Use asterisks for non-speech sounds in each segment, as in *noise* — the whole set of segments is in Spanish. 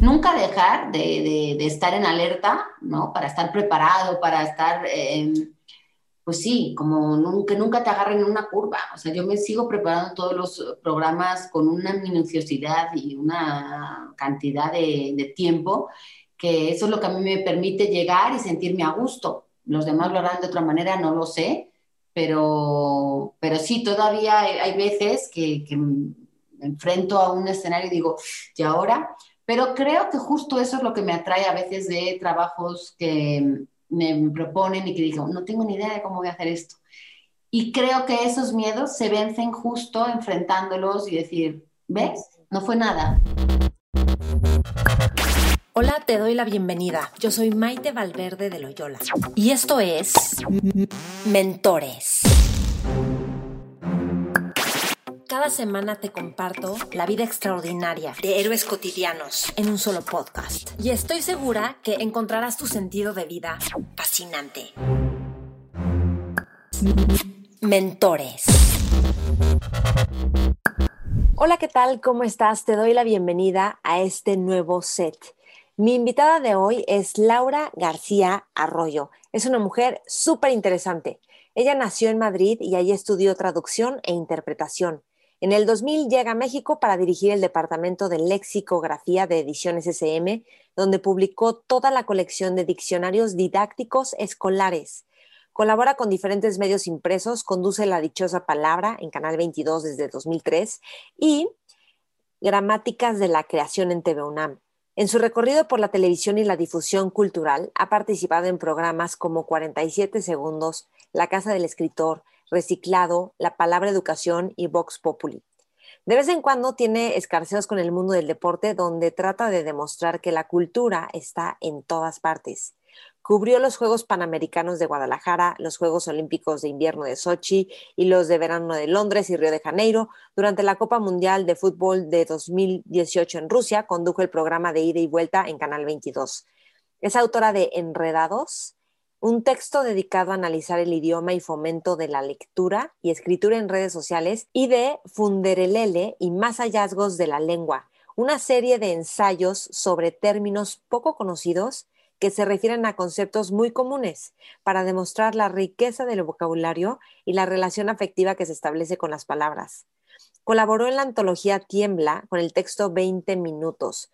Nunca dejar de, estar en alerta, ¿no? Para estar preparado, para estar, em, pues sí, como nunca, nunca te agarren en una curva. O sea, yo me sigo preparando todos los programas con una minuciosidad y una cantidad de, de tiempo que eso es lo que a mí me permite llegar y sentirme a gusto. Los demás lo harán de otra manera, no lo sé, pero, pero sí, todavía hay, veces que, que, me enfrento a un escenario y digo, ¿y ahora? Pero creo que justo eso es lo que me atrae a veces de trabajos que me proponen y que digo, no tengo ni idea de cómo voy a hacer esto. Y creo que esos miedos se vencen justo enfrentándolos y decir, ¿ves? No fue nada. Hola, te doy la bienvenida. Yo soy Maite Valverde de Loyola y esto es Mentores. Cada semana te comparto la vida extraordinaria de héroes cotidianos en un solo podcast. Y estoy segura que encontrarás tu sentido de vida fascinante. Mentores. Hola, ¿qué tal? ¿Cómo estás? Te doy la bienvenida a este nuevo set. Mi invitada de hoy es Laura García Arroyo. Es una mujer súper interesante. Ella nació en Madrid y allí estudió traducción e interpretación. En el 2000 llega a México para dirigir el departamento de lexicografía de Ediciones SM, donde publicó toda la colección de diccionarios didácticos escolares. Colabora con diferentes medios impresos, conduce La Dichosa Palabra en Canal 22 desde 2003 y Gramáticas de la Creación en TV UNAM. En su recorrido por la televisión y la difusión cultural, ha participado en programas como 47 Segundos, La Casa del Escritor, Reciclado, La Palabra Educación y Vox Populi. De vez en cuando tiene escarceos con el mundo del deporte donde trata de demostrar que la cultura está en todas partes. Cubrió los Juegos Panamericanos de Guadalajara, los Juegos Olímpicos de Invierno de Sochi y los de verano de Londres y Río de Janeiro. Durante la Copa Mundial de Fútbol de 2018 en Rusia, condujo el programa de ida y vuelta en Canal 22. Es autora de Enredados, un texto dedicado a analizar el idioma y fomento de la lectura y escritura en redes sociales, y de Funderelele y más hallazgos de la lengua, una serie de ensayos sobre términos poco conocidos que se refieren a conceptos muy comunes para demostrar la riqueza del vocabulario y la relación afectiva que se establece con las palabras. Colaboró en la antología Tiembla con el texto 20 minutos,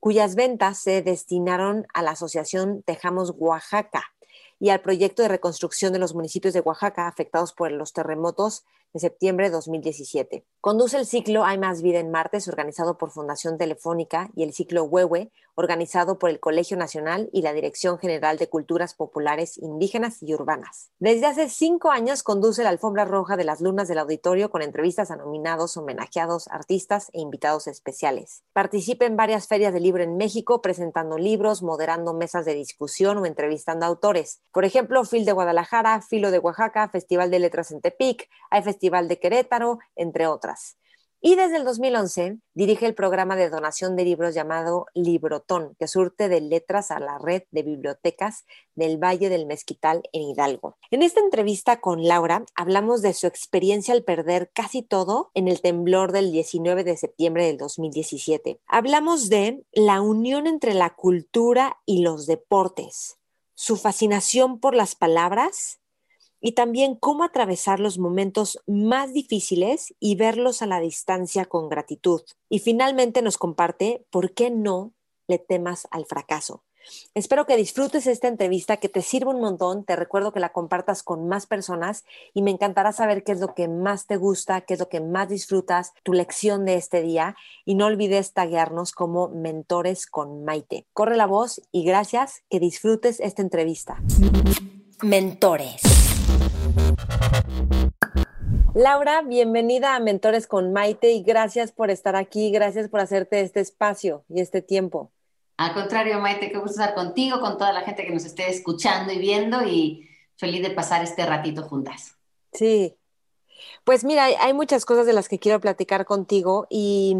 cuyas ventas se destinaron a la Asociación Tejamos Oaxaca y al proyecto de reconstrucción de los municipios de Oaxaca afectados por los terremotos de septiembre de 2017. Conduce el ciclo Hay más vida en Martes, organizado por Fundación Telefónica, y el ciclo Huehue, organizado por el Colegio Nacional y la Dirección General de Culturas Populares Indígenas y Urbanas. Desde hace cinco años conduce la alfombra roja de las lunas del auditorio con entrevistas a nominados, homenajeados, artistas e invitados especiales. Participa en varias ferias de libro en México, presentando libros, moderando mesas de discusión o entrevistando autores. Por ejemplo, Fil de Guadalajara, Filo de Oaxaca, Festival de Letras en Tepic, hay Festival de Querétaro, entre otras. Y desde el 2011 dirige el programa de donación de libros llamado Librotón, que surte de letras a la red de bibliotecas del Valle del Mezquital en Hidalgo. En esta entrevista con Laura hablamos de su experiencia al perder casi todo en el temblor del 19 de septiembre del 2017. Hablamos de la unión entre la cultura y los deportes, su fascinación por las palabras y también cómo atravesar los momentos más difíciles y verlos a la distancia con gratitud. Y finalmente nos comparte por qué no le temas al fracaso. Espero que disfrutes esta entrevista, que te sirva un montón. Te recuerdo que la compartas con más personas y me encantará saber qué es lo que más te gusta, qué es lo que más disfrutas, tu lección de este día. Y no olvides taguearnos como mentores con Maite. Corre la voz y gracias, que disfrutes esta entrevista. Mentores. Laura, bienvenida a Mentores con Maite y gracias por estar aquí, gracias por hacerte este espacio y este tiempo. Al contrario, Maite, qué gusto estar contigo, con toda la gente que nos esté escuchando y viendo y feliz de pasar este ratito juntas. Sí. Pues mira, hay muchas cosas de las que quiero platicar contigo y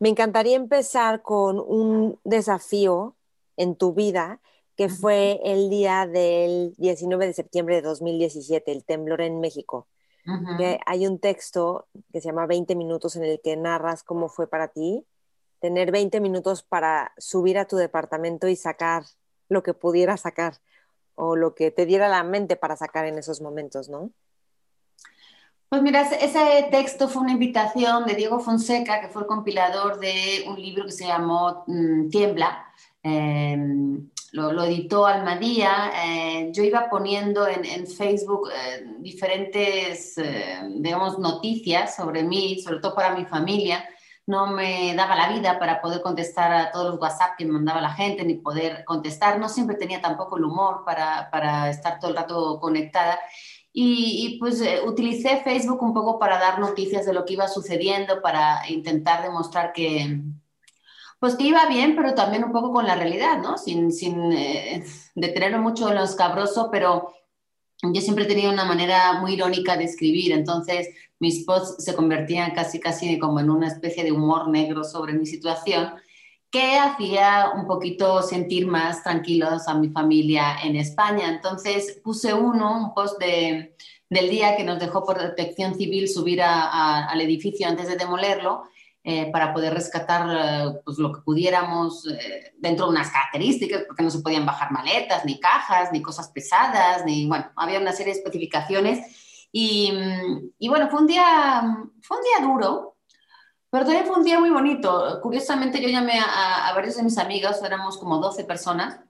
me encantaría empezar con un desafío en tu vida que fue el día del 19 de septiembre de 2017, el temblor en México. hay un texto que se llama 20 minutos en el que narras cómo fue para ti tener 20 minutos para subir a tu departamento y sacar lo que pudiera sacar o lo que te diera la mente para sacar en esos momentos, ¿no? Pues mira, ese texto fue una invitación de Diego Fonseca, que fue el compilador de un libro que se llamó mm, Tiembla. Em, lo, editó Almadía. Eh, yo iba poniendo en, Facebook eh, diferentes, eh, digamos, noticias sobre mí, sobre todo para mi familia. No me daba la vida para poder contestar a todos los WhatsApp que me mandaba la gente, ni poder contestar. No siempre tenía tampoco el humor para, para estar todo el rato conectada. Y, pues eh, utilicé Facebook un poco para dar noticias de lo que iba sucediendo, para intentar demostrar que, pues que iba bien, pero también un poco con la realidad, ¿no? Sin, sin eh, detenerme mucho en lo escabroso, pero yo siempre he tenido una manera muy irónica de escribir, entonces mis posts se convertían casi, casi como en una especie de humor negro sobre mi situación que hacía un poquito sentir más tranquilos a mi familia en España. Entonces puse uno, un post de, del día que nos dejó por protección civil subir al edificio antes de demolerlo. Eh, para poder rescatar eh, pues, lo que pudiéramos eh, dentro de unas características, porque no se podían bajar maletas, ni cajas, ni cosas pesadas, ni, bueno, había una serie de especificaciones. Y, y bueno, fue un, día, fue un día duro, pero también fue un día muy bonito. Curiosamente, yo llamé a, a varios de mis amigos, éramos como 12 personas,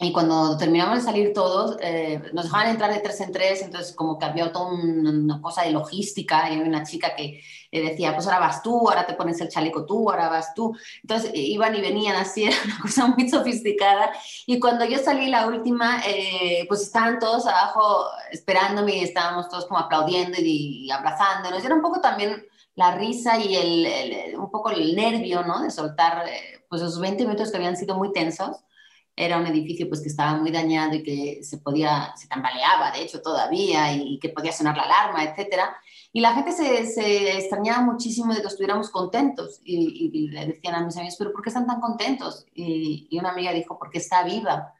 y cuando terminamos de salir todos, eh, nos dejaban entrar de tres en tres, entonces como que había toda una cosa de logística, y había una chica que decía, pues ahora vas tú, ahora te pones el chaleco tú, ahora vas tú. Entonces iban y venían así, *laughs* era una cosa muy sofisticada. Y cuando yo salí la última, eh, pues estaban todos abajo esperándome y estábamos todos como aplaudiendo y, y abrazándonos. Y era un poco también la risa y el, un poco el nervio, ¿no? De soltar, eh, pues esos 20 minutos que habían sido muy tensos. Era un edificio pues que estaba muy dañado y que se podía, se tambaleaba, de hecho, todavía, y, que podía sonar la alarma, etcétera. Y la gente se, se, extrañaba muchísimo de que estuviéramos contentos. Y, le decían a mis amigos, ¿pero por qué están tan contentos? Y, y una amiga dijo, porque está viva.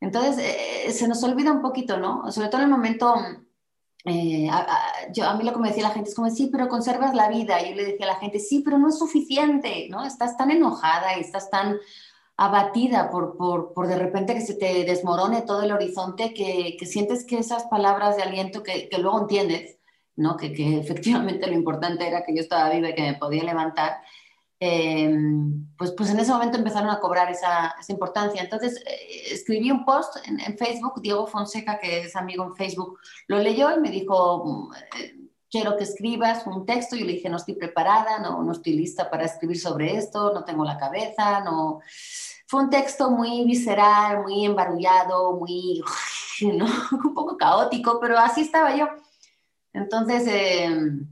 Entonces, eh, se nos olvida un poquito, ¿no? Sobre todo en el momento eh, a, yo, a mí lo que me decía la gente es como, sí, pero conservas la vida. Y yo le decía a la gente, sí, pero no es suficiente, ¿no? Estás tan enojada y estás tan abatida por, por, por de repente que se te desmorone todo el horizonte que, que sientes que esas palabras de aliento que, que luego entiendes, ¿no? Que, que, *laughs* efectivamente lo importante era que yo estaba viva y que me podía levantar, Em, pues, pues en ese momento empezaron a cobrar esa, esa importancia. Entonces eh, escribí un post en, en, Facebook, Diego Fonseca, que es amigo en Facebook, lo leyó y me dijo, eh, quiero que escribas un texto. Yo le dije, no estoy preparada, no, no estoy lista para escribir sobre esto, no tengo la cabeza, no... Fue un texto muy visceral, muy embarullado, muy, *laughs* ¿no? *laughs* un poco caótico, pero así estaba yo. Entonces... Eh,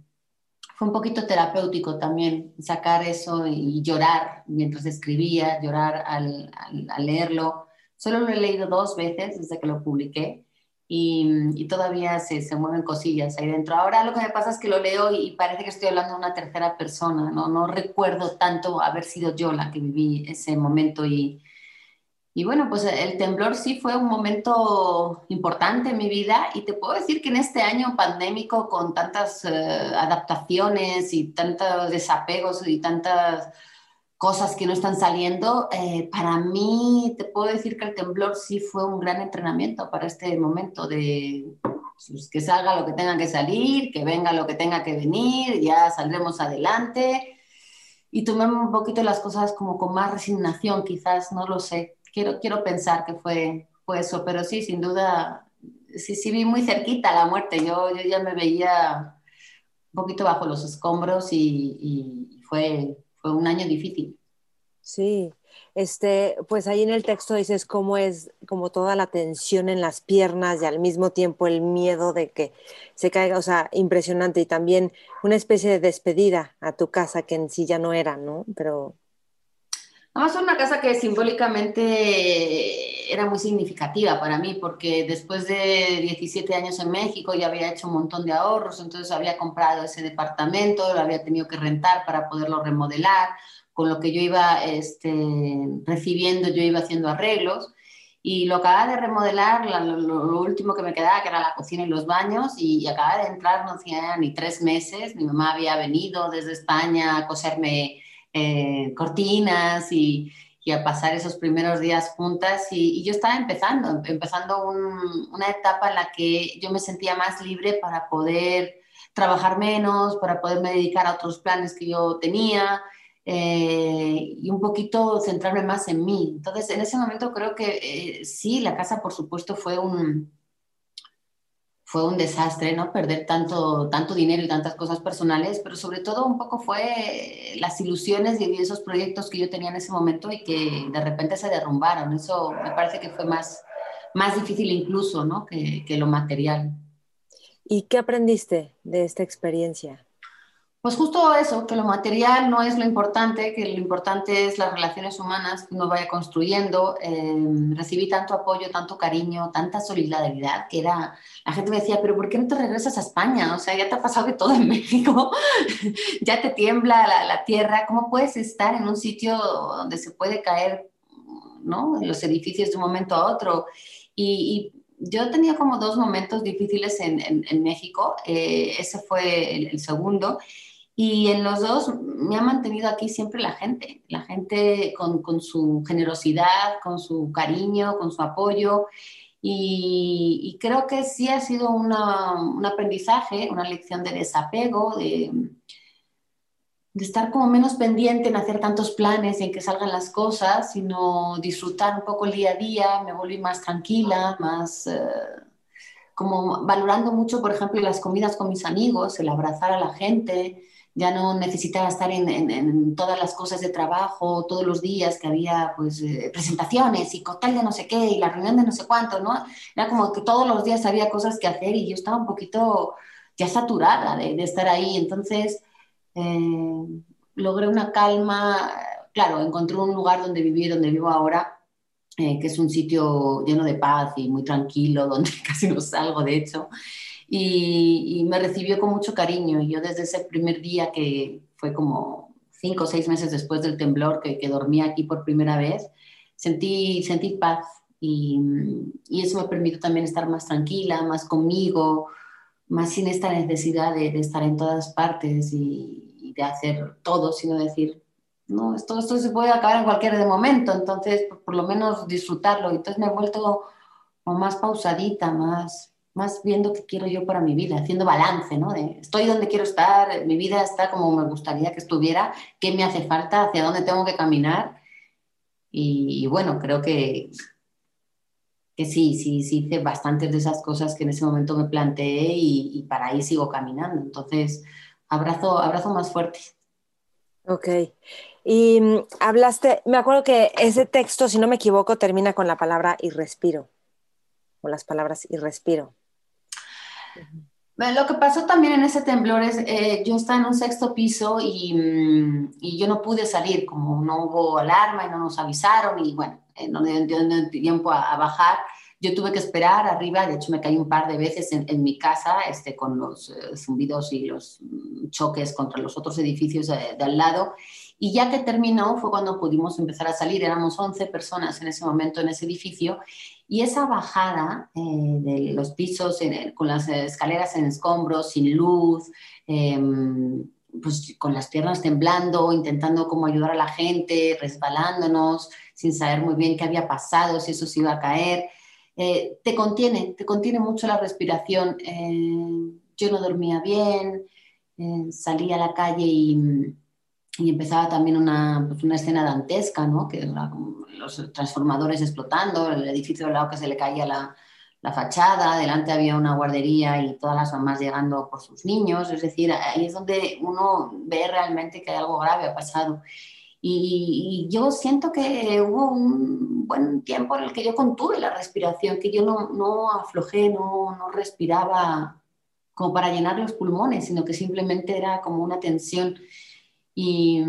fue un poquito terapéutico también sacar eso y llorar mientras escribía, llorar al, al, leerlo. Solo lo he leído dos veces desde que lo publiqué y, y todavía se, se, mueven cosillas ahí dentro. Ahora lo que me pasa es que lo leo y, parece que estoy hablando de una tercera persona, ¿no? No recuerdo tanto haber sido yo la que viví ese momento y, y bueno, pues el temblor sí fue un momento importante en mi vida y te puedo decir que en este año pandémico con tantas eh, adaptaciones y tantos desapegos y tantas cosas que no están saliendo, eh, para mí te puedo decir que el temblor sí fue un gran entrenamiento para este momento de pues, que salga lo que tenga que salir, que venga lo que tenga que venir, ya saldremos adelante. Y tomemos un poquito las cosas como con más resignación, quizás, no lo sé quiero, quiero pensar que fue, fue eso, pero sí, sin duda, sí, sí vi muy cerquita la muerte. Yo, yo ya me veía un poquito bajo los escombros y, y fue, fue un año difícil. Sí, este, pues ahí en el texto dices cómo es como toda la tensión en las piernas y al mismo tiempo el miedo de que se caiga, o sea, impresionante y también una especie de despedida a tu casa que en sí ya no era, ¿no? Pero Además, una casa que simbólicamente era muy significativa para mí, porque después de 17 años en México ya había hecho un montón de ahorros, entonces había comprado ese departamento, lo había tenido que rentar para poderlo remodelar, con lo que yo iba este, recibiendo, yo iba haciendo arreglos. Y lo acababa de remodelar, lo, último que me quedaba, que era la cocina y los baños, y acababa de entrar, no hacía ni tres meses. Mi mamá había venido desde España a coserme eh, cortinas y, a pasar esos primeros días juntas. Y, yo estaba empezando, empezando una etapa en la que yo me sentía más libre para poder trabajar menos, para poderme dedicar a otros planes que yo tenía. Eh, y un poquito centrarme más en mí. Entonces, en ese momento creo que eh, sí, la casa, por supuesto, fue un, fue un desastre, ¿no? Perder tanto, tanto dinero y tantas cosas personales, pero sobre todo un poco fue las ilusiones y esos proyectos que yo tenía en ese momento y que de repente se derrumbaron. Eso me parece que fue más, más difícil incluso, ¿no? Que, que lo material. ¿Y qué aprendiste de esta experiencia? Pues justo eso, que lo material no es lo importante, que lo importante es las relaciones humanas que uno vaya construyendo. Em, recibí tanto apoyo, tanto cariño, tanta solidaridad, que era, la gente me decía, pero ¿por qué no te regresas a España? O sea, ya te ha pasado de todo en *laughs* México, ya te tiembla la, tierra, ¿cómo puedes estar en un sitio donde se puede caer, ¿no? Los edificios de un momento a otro. Y, yo tenía como dos momentos difíciles en, en, México, eh, ese fue el, el segundo. Y en los dos me ha mantenido aquí siempre la gente, la gente con, con su generosidad, con su cariño, con su apoyo. Y, y creo que sí ha sido una, un aprendizaje, una lección de desapego, de, de, estar como menos pendiente en hacer tantos planes y en que salgan las cosas, sino disfrutar un poco el día a día, me volví más tranquila, más... Eh, como valorando mucho, por ejemplo, las comidas con mis amigos, el abrazar a la gente, ya no necesitaba estar en, en, todas las cosas de trabajo todos los días, que había pues eh, presentaciones y cóctel de no sé qué y la reunión de no sé cuánto, ¿no? Era como que todos los días había cosas que hacer y yo estaba un poquito ya saturada de, de estar ahí, entonces eh, logré una calma, claro, encontré un lugar donde vivir, donde vivo ahora, eh, que es un sitio lleno de paz y muy tranquilo, *laughs* donde casi no salgo, de hecho, y, me recibió con mucho cariño. Y yo desde ese primer día, que fue como cinco o seis meses después del temblor, que, que dormí aquí por primera vez, sentí, sentí paz y, y, eso me permitió también estar más tranquila, más conmigo, más sin esta necesidad de, de estar en todas partes y, y, de hacer todo, sino decir, no, esto, esto se puede acabar en cualquier momento, entonces por, por lo menos disfrutarlo. Entonces me he vuelto más pausadita, más, más viendo qué quiero yo para mi vida, haciendo balance, ¿no? Estoy donde quiero estar, mi vida está como me gustaría que estuviera, qué me hace falta, hacia dónde tengo que caminar. Y, bueno, creo que, que sí, sí, sí hice bastantes de esas cosas que en ese momento me planteé y, para ahí sigo caminando. Entonces, abrazo, abrazo más fuerte. Ok. Y mm, hablaste, me acuerdo que ese texto, si no me equivoco, termina con la palabra y respiro, o las palabras y respiro. Lo que pasó también en ese temblor es, eh, yo estaba en un sexto piso y, mm, y, yo no pude salir, como no hubo alarma y no nos avisaron y bueno, eh, no me dio tiempo a, bajar. Yo tuve que esperar arriba, de hecho me caí un par de veces en, en mi casa este, con los eh, zumbidos y los mm, choques contra los otros edificios de, de al lado. Y ya que terminó fue cuando pudimos empezar a salir, éramos 11 personas en ese momento en ese edificio y esa bajada eh, de los pisos con las escaleras en escombros, sin luz, em, pues con las piernas temblando, intentando como ayudar a la gente, resbalándonos, sin saber muy bien qué había pasado, si eso se iba a caer, eh, te contiene, te contiene mucho la respiración. Eh, yo no dormía bien, salí a la calle y y empezaba también una, pues una escena dantesca, ¿no? que era los transformadores explotando, el edificio al lado que se le caía la, la, fachada, delante había una guardería y todas las mamás llegando por sus niños, es decir, ahí es donde uno ve realmente que algo grave ha pasado. Y, y yo siento que hubo un buen tiempo en el que yo contuve la respiración, que yo no, no aflojé, no, no respiraba como para llenar los pulmones, sino que simplemente era como una tensión. Y,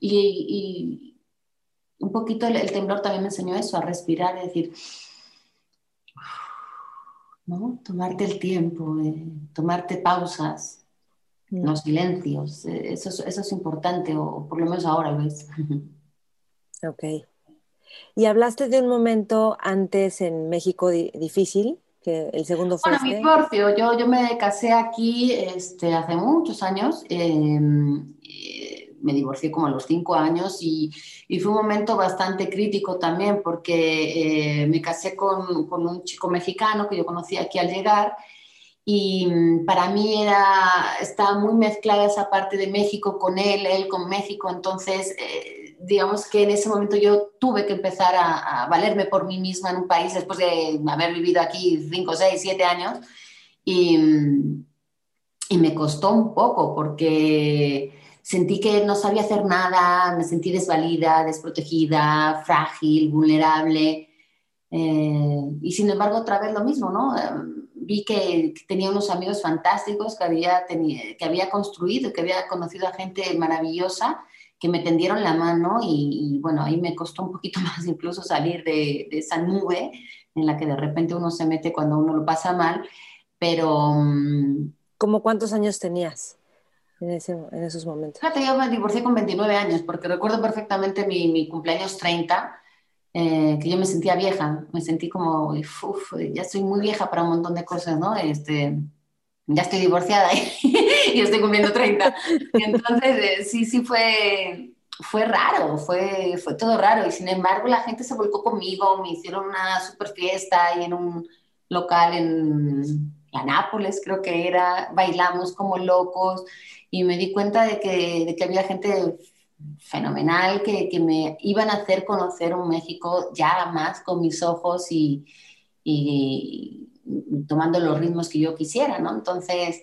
y, un poquito el, temblor también me enseñó eso, a respirar, es decir, ¿no? tomarte el tiempo, tomarte pausas, mm. los silencios, eh, eso, eso es importante, o por lo menos ahora lo es. *laughs* Ok. Y hablaste de un momento antes en México difícil, que el segundo fue. Bueno, mi divorcio. Yo, yo me casé aquí este, hace muchos años. Em, me divorcié como a los cinco años y, y fue un momento bastante crítico también porque eh, me casé con, con, un chico mexicano que yo conocí aquí al llegar y mm, para mí era, estaba muy mezclada esa parte de México con él, él con México, entonces eh, digamos que en ese momento yo tuve que empezar a, a, valerme por mí misma en un país después de haber vivido aquí 5, 6, 7 años. Y, mm, y me costó un poco porque sentí que no sabía hacer nada, me sentí desvalida, desprotegida, frágil, vulnerable. Eh, y sin embargo, otra vez lo mismo, ¿no? vi que, tenía unos amigos fantásticos que había, que había construido, que había conocido a gente maravillosa que me tendieron la mano y, bueno, ahí me costó un poquito *laughs* más incluso salir de, de, esa nube en la que de repente uno se mete cuando uno lo pasa mal, pero... Mm, ¿Cómo cuántos años tenías en, ese, en esos momentos? Fíjate, yo me divorcié con 29 años porque recuerdo perfectamente mi, mi cumpleaños 30 eh, que yo me sentía vieja, me sentí como, uff, ya estoy muy vieja para un montón de cosas, ¿no? Este, ya estoy divorciada y, *laughs* estoy cumpliendo 30. Entonces, eh, sí, sí fue, fue raro, fue, fue todo raro. Y sin embargo, la gente se volcó conmigo, me hicieron una super fiesta y en un local en la Nápoles, creo que era, bailamos como locos y me di cuenta de que, de que había gente fenomenal que, que, me iban a hacer conocer un México ya más con mis ojos y, y tomando los ritmos que yo quisiera, ¿no? Entonces,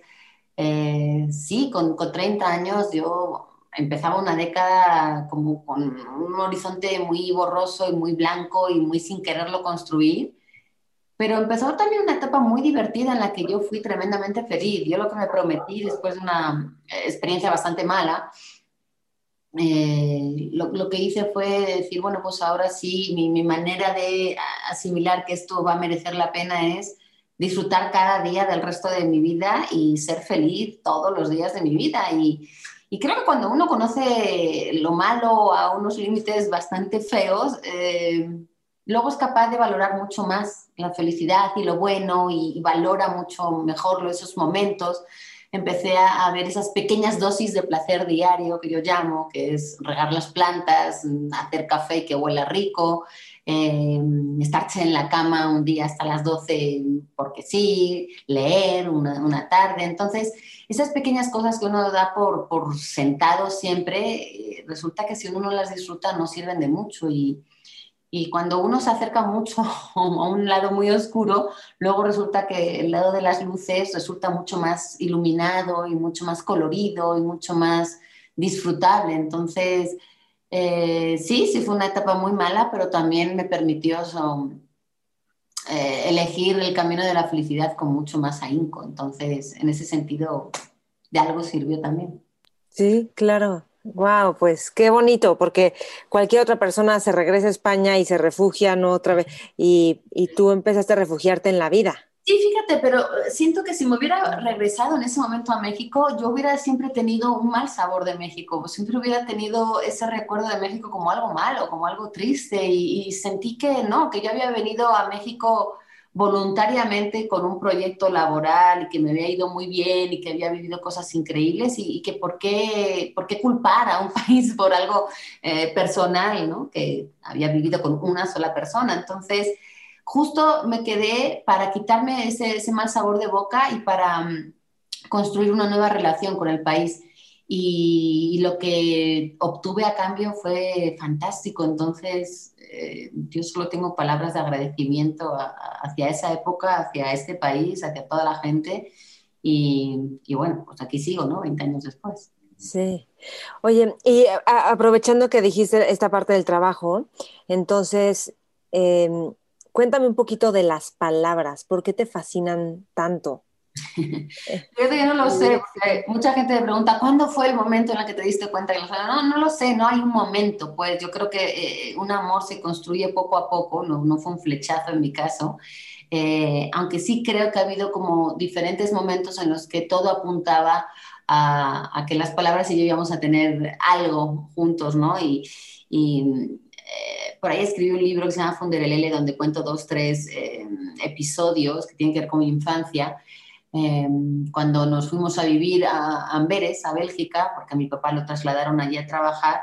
eh, sí, con, con, 30 años yo empezaba una década como con un horizonte muy borroso y muy blanco y muy sin quererlo construir, pero empezó también una etapa muy divertida en la que yo fui tremendamente feliz. Yo lo que me prometí después de una experiencia bastante mala, eh, lo, lo, que hice fue decir, bueno, pues ahora sí, mi, mi, manera de asimilar que esto va a merecer la pena es disfrutar cada día del resto de mi vida y ser feliz todos los días de mi vida. Y, y creo que cuando uno conoce lo malo a unos límites bastante feos, eh, luego es capaz de valorar mucho más la felicidad y lo bueno y, y valora mucho mejor esos momentos empecé a, ver esas pequeñas dosis de placer diario que yo llamo, que es regar las plantas, hacer café que huela rico, eh, estarse en la cama un día hasta las 12 porque sí, leer una, una tarde. Entonces, esas pequeñas cosas que uno da por, por sentado siempre, resulta que si uno no las disfruta no sirven de mucho y, y cuando uno se acerca mucho *laughs* a un lado muy oscuro, luego resulta que el lado de las luces resulta mucho más iluminado y mucho más colorido y mucho más disfrutable. Entonces, eh, sí, sí fue una etapa muy mala, pero también me permitió eh, elegir el camino de la felicidad con mucho más ahínco. Entonces, en ese sentido, de algo sirvió también. Sí, claro. Wow, pues qué bonito, porque cualquier otra persona se regresa a España y se refugia, ¿no? Otra vez, y, y tú empezaste a refugiarte en la vida. Sí, fíjate, pero siento que si me hubiera regresado en ese momento a México, yo hubiera siempre tenido un mal sabor de México, siempre hubiera tenido ese recuerdo de México como algo malo, como algo triste, y, y sentí que no, que yo había venido a México voluntariamente con un proyecto laboral y que me había ido muy bien y que había vivido cosas increíbles y, que por qué, por qué culpar a un *laughs* país por algo eh, personal, ¿no? Que había vivido con una sola persona. Entonces, justo me quedé para quitarme ese, ese mal sabor de boca y para um, construir una nueva relación con el país. Y, lo que obtuve a cambio fue fantástico. Entonces, eh, yo solo tengo palabras de agradecimiento hacia esa época, hacia este país, hacia toda la gente. Y, bueno, pues aquí sigo, ¿no? 20 años después. Sí. Oye, y aprovechando que dijiste esta parte del trabajo, entonces, eh, cuéntame un poquito de las palabras. ¿Por qué te fascinan tanto? Yo no lo sé, mucha gente me pregunta, ¿cuándo fue el momento en el que te diste cuenta? Que no, no lo sé, no hay un momento, pues yo creo que eh, un amor se construye poco a poco, no, no fue un flechazo en mi caso, eh, aunque sí creo que ha habido como diferentes momentos en los que todo apuntaba a, a que las palabras y yo íbamos a tener algo juntos, ¿no? Y, y eh, por ahí escribí un libro que se llama Funderelele, donde cuento dos, tres episodios que tienen que ver con mi infancia em, cuando nos fuimos a vivir a Amberes, a Bélgica, porque a mi papá lo trasladaron allí a trabajar,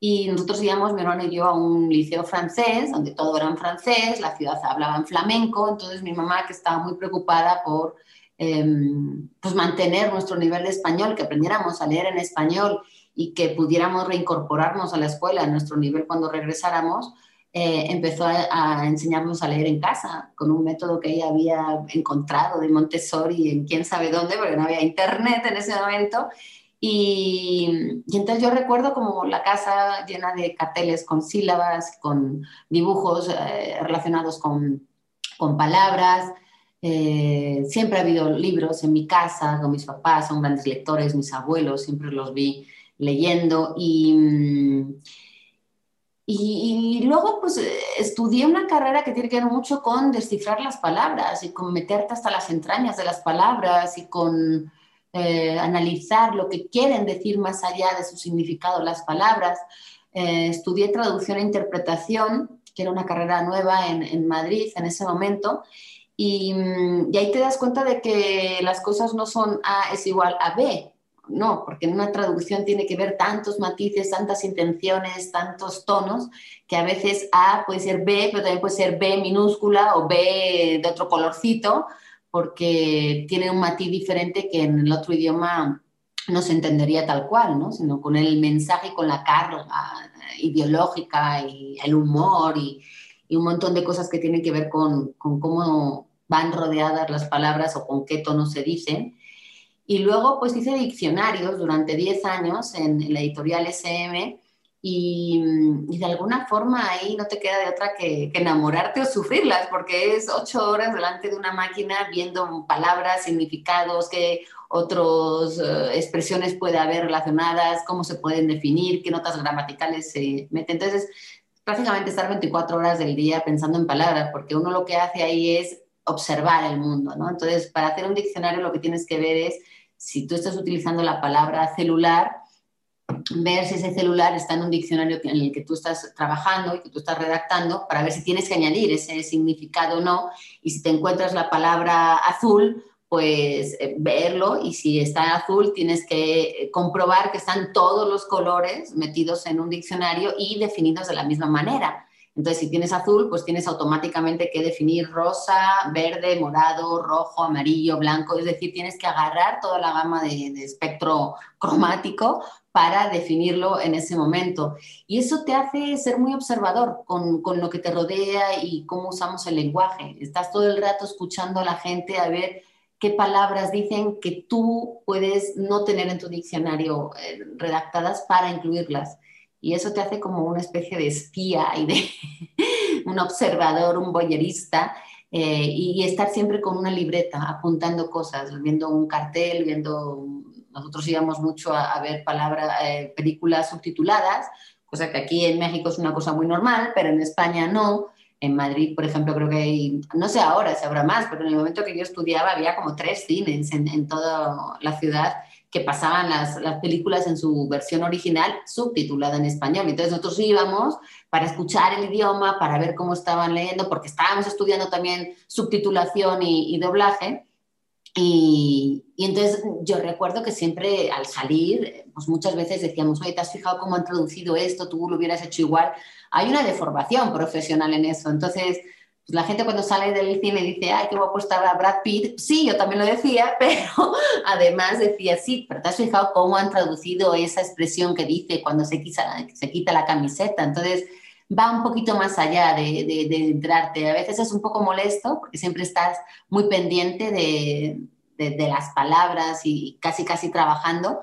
y nosotros íbamos, mi hermano y yo, a un liceo francés, donde todo era en francés, la ciudad hablaba en flamenco, entonces mi mamá, que estaba muy preocupada por em, pues mantener nuestro nivel de español, que aprendiéramos a leer en español y que pudiéramos reincorporarnos a la escuela a nuestro nivel cuando regresáramos, eh, empezó a, enseñarnos a leer en casa con un método que ella había encontrado de Montessori en quién sabe dónde, porque no había internet en ese momento. Y, entonces yo recuerdo como la casa llena de carteles con sílabas, con dibujos eh, relacionados con, con palabras. Eh, siempre ha habido libros en mi casa, con mis papás, son grandes lectores, mis abuelos, siempre los vi leyendo. Y, y, luego, pues, estudié una carrera que tiene que ver mucho con descifrar las palabras y con meterte hasta las entrañas de las palabras y con eh, analizar lo que quieren decir más allá de su significado las palabras. Eh, estudié traducción e interpretación, que era una carrera nueva en, en Madrid en ese momento, y, y, ahí te das cuenta de que las cosas no son A es igual a B, no, porque en una traducción tiene que ver tantos matices, tantas intenciones, tantos tonos, que a veces A puede ser B, pero también puede ser B minúscula o B de otro colorcito, porque tiene un matiz diferente que en el otro idioma no se entendería tal cual, ¿no? sino con el mensaje y con la carga ideológica y el humor y, un montón de cosas que tienen que ver con, con cómo van rodeadas las palabras o con qué tono se dicen y luego, pues hice diccionarios durante 10 años en, la editorial SM y, de alguna forma ahí no te queda de otra que, enamorarte o sufrirlas, porque es ocho horas delante de una máquina viendo palabras, significados, qué otras eh, expresiones puede haber relacionadas, cómo se pueden definir, qué notas gramaticales se meten. Entonces, prácticamente estar 24 horas del día pensando en palabras, porque uno lo que hace ahí es observar el mundo, ¿no? Entonces, para hacer un diccionario lo que tienes que ver es si tú estás utilizando la palabra celular, ver si ese celular está en un diccionario en el que tú estás trabajando y que tú estás redactando para ver si tienes que añadir ese significado o no. Y si te encuentras la palabra azul, pues eh, verlo y si está azul tienes que eh, comprobar que están todos los colores metidos en un diccionario y definidos de la misma manera. Entonces, si tienes azul, pues tienes automáticamente que definir rosa, verde, morado, rojo, amarillo, blanco. Es decir, tienes que agarrar toda la gama de, espectro cromático para definirlo en ese momento. Y eso te hace ser muy observador con, con, lo que te rodea y cómo usamos el lenguaje. Estás todo el rato escuchando a la gente a ver qué palabras dicen que tú puedes no tener en tu diccionario eh, redactadas para incluirlas y eso te hace como una especie de espía y de *laughs* un observador, un boyerista, eh, y, estar siempre con una libreta, apuntando cosas, viendo un cartel, viendo... Nosotros íbamos mucho a, ver palabras, eh, películas subtituladas, cosa que aquí en México es una cosa muy normal, pero en España no. En Madrid, por ejemplo, creo que hay, no sé ahora si habrá más, pero en el momento que yo estudiaba había como tres cines en toda la ciudad que pasaban las, las, películas en su versión original subtitulada en español. Entonces nosotros íbamos para escuchar el idioma, para ver cómo estaban leyendo, porque estábamos estudiando también subtitulación y, doblaje. Y, y, entonces yo recuerdo que siempre al salir, pues muchas veces decíamos, oye, ¿te has fijado cómo han traducido esto? Tú lo hubieras hecho igual. Hay una deformación profesional en eso. Entonces, pues la gente cuando sale del cine dice, ay, qué guapo estaba Brad Pitt. Sí, yo también lo decía, *laughs* pero además decía, sí, pero te has fijado cómo han traducido esa expresión que dice cuando se quita, se quita la camiseta. Entonces, va un poquito más allá de, de, entrarte. A veces es un poco molesto porque siempre estás muy pendiente de, de las palabras y casi, casi trabajando,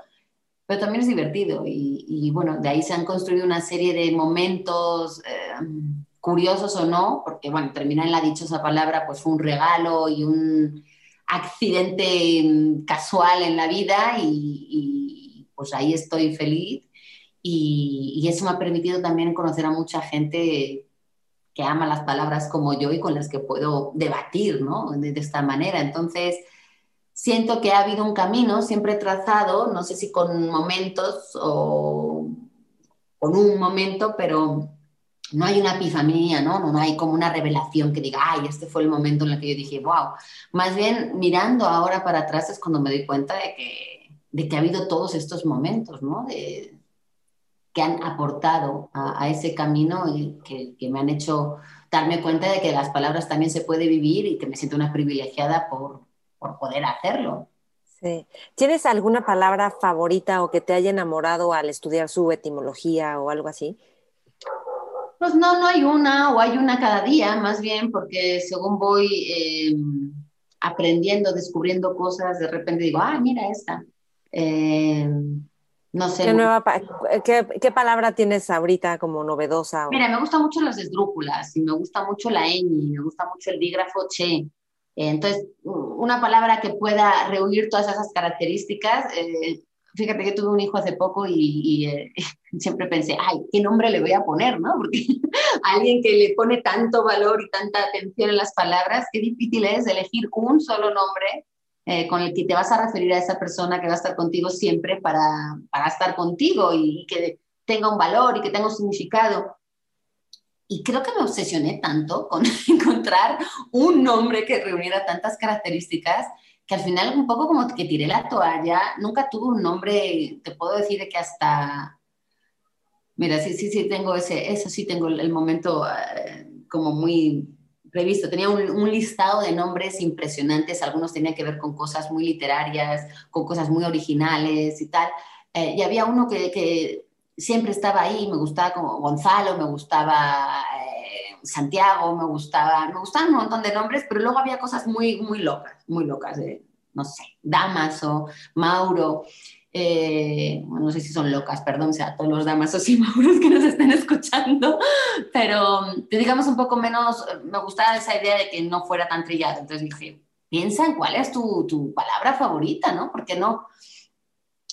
pero también es divertido. Y, bueno, de ahí se han construido una serie de momentos. Eh, curiosos o no, porque bueno, terminar en la dichosa palabra pues fue un regalo y un accidente casual en la vida y, pues ahí estoy feliz y, eso me ha permitido también conocer a mucha gente que ama las palabras como yo y con las que puedo debatir, ¿no? De, de esta manera. Entonces, siento que ha habido un camino siempre trazado, no sé si con momentos o con un momento, pero no hay una epifanía, ¿no? ¿no? hay como una revelación que diga, ay, este fue el momento en el que yo dije, wow. Más bien, mirando ahora para atrás es cuando me doy cuenta de que, de que ha habido todos estos momentos, ¿no? De, que han aportado a, ese camino y que, que, me han hecho darme cuenta de que las palabras también se puede vivir y que me siento una privilegiada por, por poder hacerlo. Sí. ¿Tienes alguna palabra favorita o que te haya enamorado al estudiar su etimología o algo así? Pues no, no hay una o hay una cada día, más bien porque según voy eh, aprendiendo, descubriendo cosas, de repente digo, ah, mira esta. Eh, no sé. ¿Qué, palabra tienes ahorita como novedosa? Mira, me gustan mucho las esdrújulas y me gusta mucho la ñ, me gusta mucho el dígrafo che. Entonces, una palabra que pueda reunir todas esas características, eh, fíjate que tuve un hijo hace poco y, eh, *laughs* siempre pensé, ay, ¿qué nombre le voy a poner? ¿no? *laughs* Porque alguien que le pone tanto valor y tanta atención en las palabras, qué difícil es elegir un solo nombre eh, con el que te vas a referir a esa persona que va a estar contigo siempre para, para estar contigo y que tenga un valor y que tenga un significado. Y creo que me obsesioné tanto con *laughs* encontrar un nombre que reuniera tantas características que al final un poco como que tiré la toalla, nunca tuve un nombre, te puedo decir que hasta, mira, sí, sí, sí, tengo ese, eso sí tengo el, momento eh, como muy previsto, tenía un, listado de nombres impresionantes, algunos tenían que ver con cosas muy literarias, con cosas muy originales y tal, eh, y había uno que, que siempre estaba ahí, me gustaba como Gonzalo, me gustaba eh, Santiago, me gustaba, me gustaban un montón de nombres, pero luego había cosas muy, muy locas, muy locas, de, no sé, Damaso, Mauro, eh, no sé si son locas, perdón, sea, todos los Damasos y *laughs* Mauros que nos estén escuchando, pero digamos un poco menos, me gustaba esa idea de que no fuera tan trillado, entonces dije, piensa en cuál es tu, tu palabra favorita, ¿no? Porque no,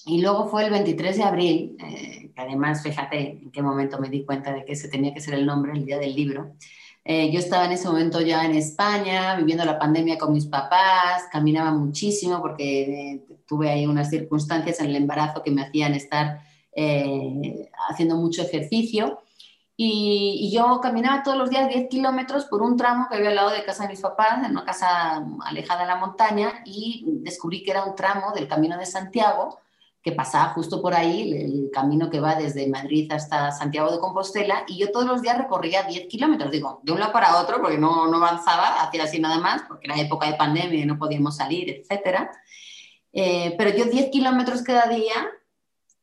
y luego fue el 23 de abril, eh, que además, fíjate en qué momento me di cuenta de que ese tenía que ser el nombre, el día del libro. Eh, yo estaba en ese momento ya en España, viviendo la pandemia con mis papás, caminaba muchísimo porque eh, tuve ahí unas circunstancias en el embarazo que me hacían estar haciendo mucho ejercicio. Y, y, yo caminaba todos los días 10 kilómetros por un tramo que había al lado de casa de mis papás, en una casa alejada de la montaña, y descubrí que era un tramo del Camino de Santiago, que pasaba justo por ahí, el, camino que va desde Madrid hasta Santiago de Compostela, y yo todos los días recorría 10 kilómetros, digo, de un lado para otro, porque no, no avanzaba, hacía así nada más, porque era época de pandemia y no podíamos salir, etc. Eh, pero yo 10 kilómetros cada día,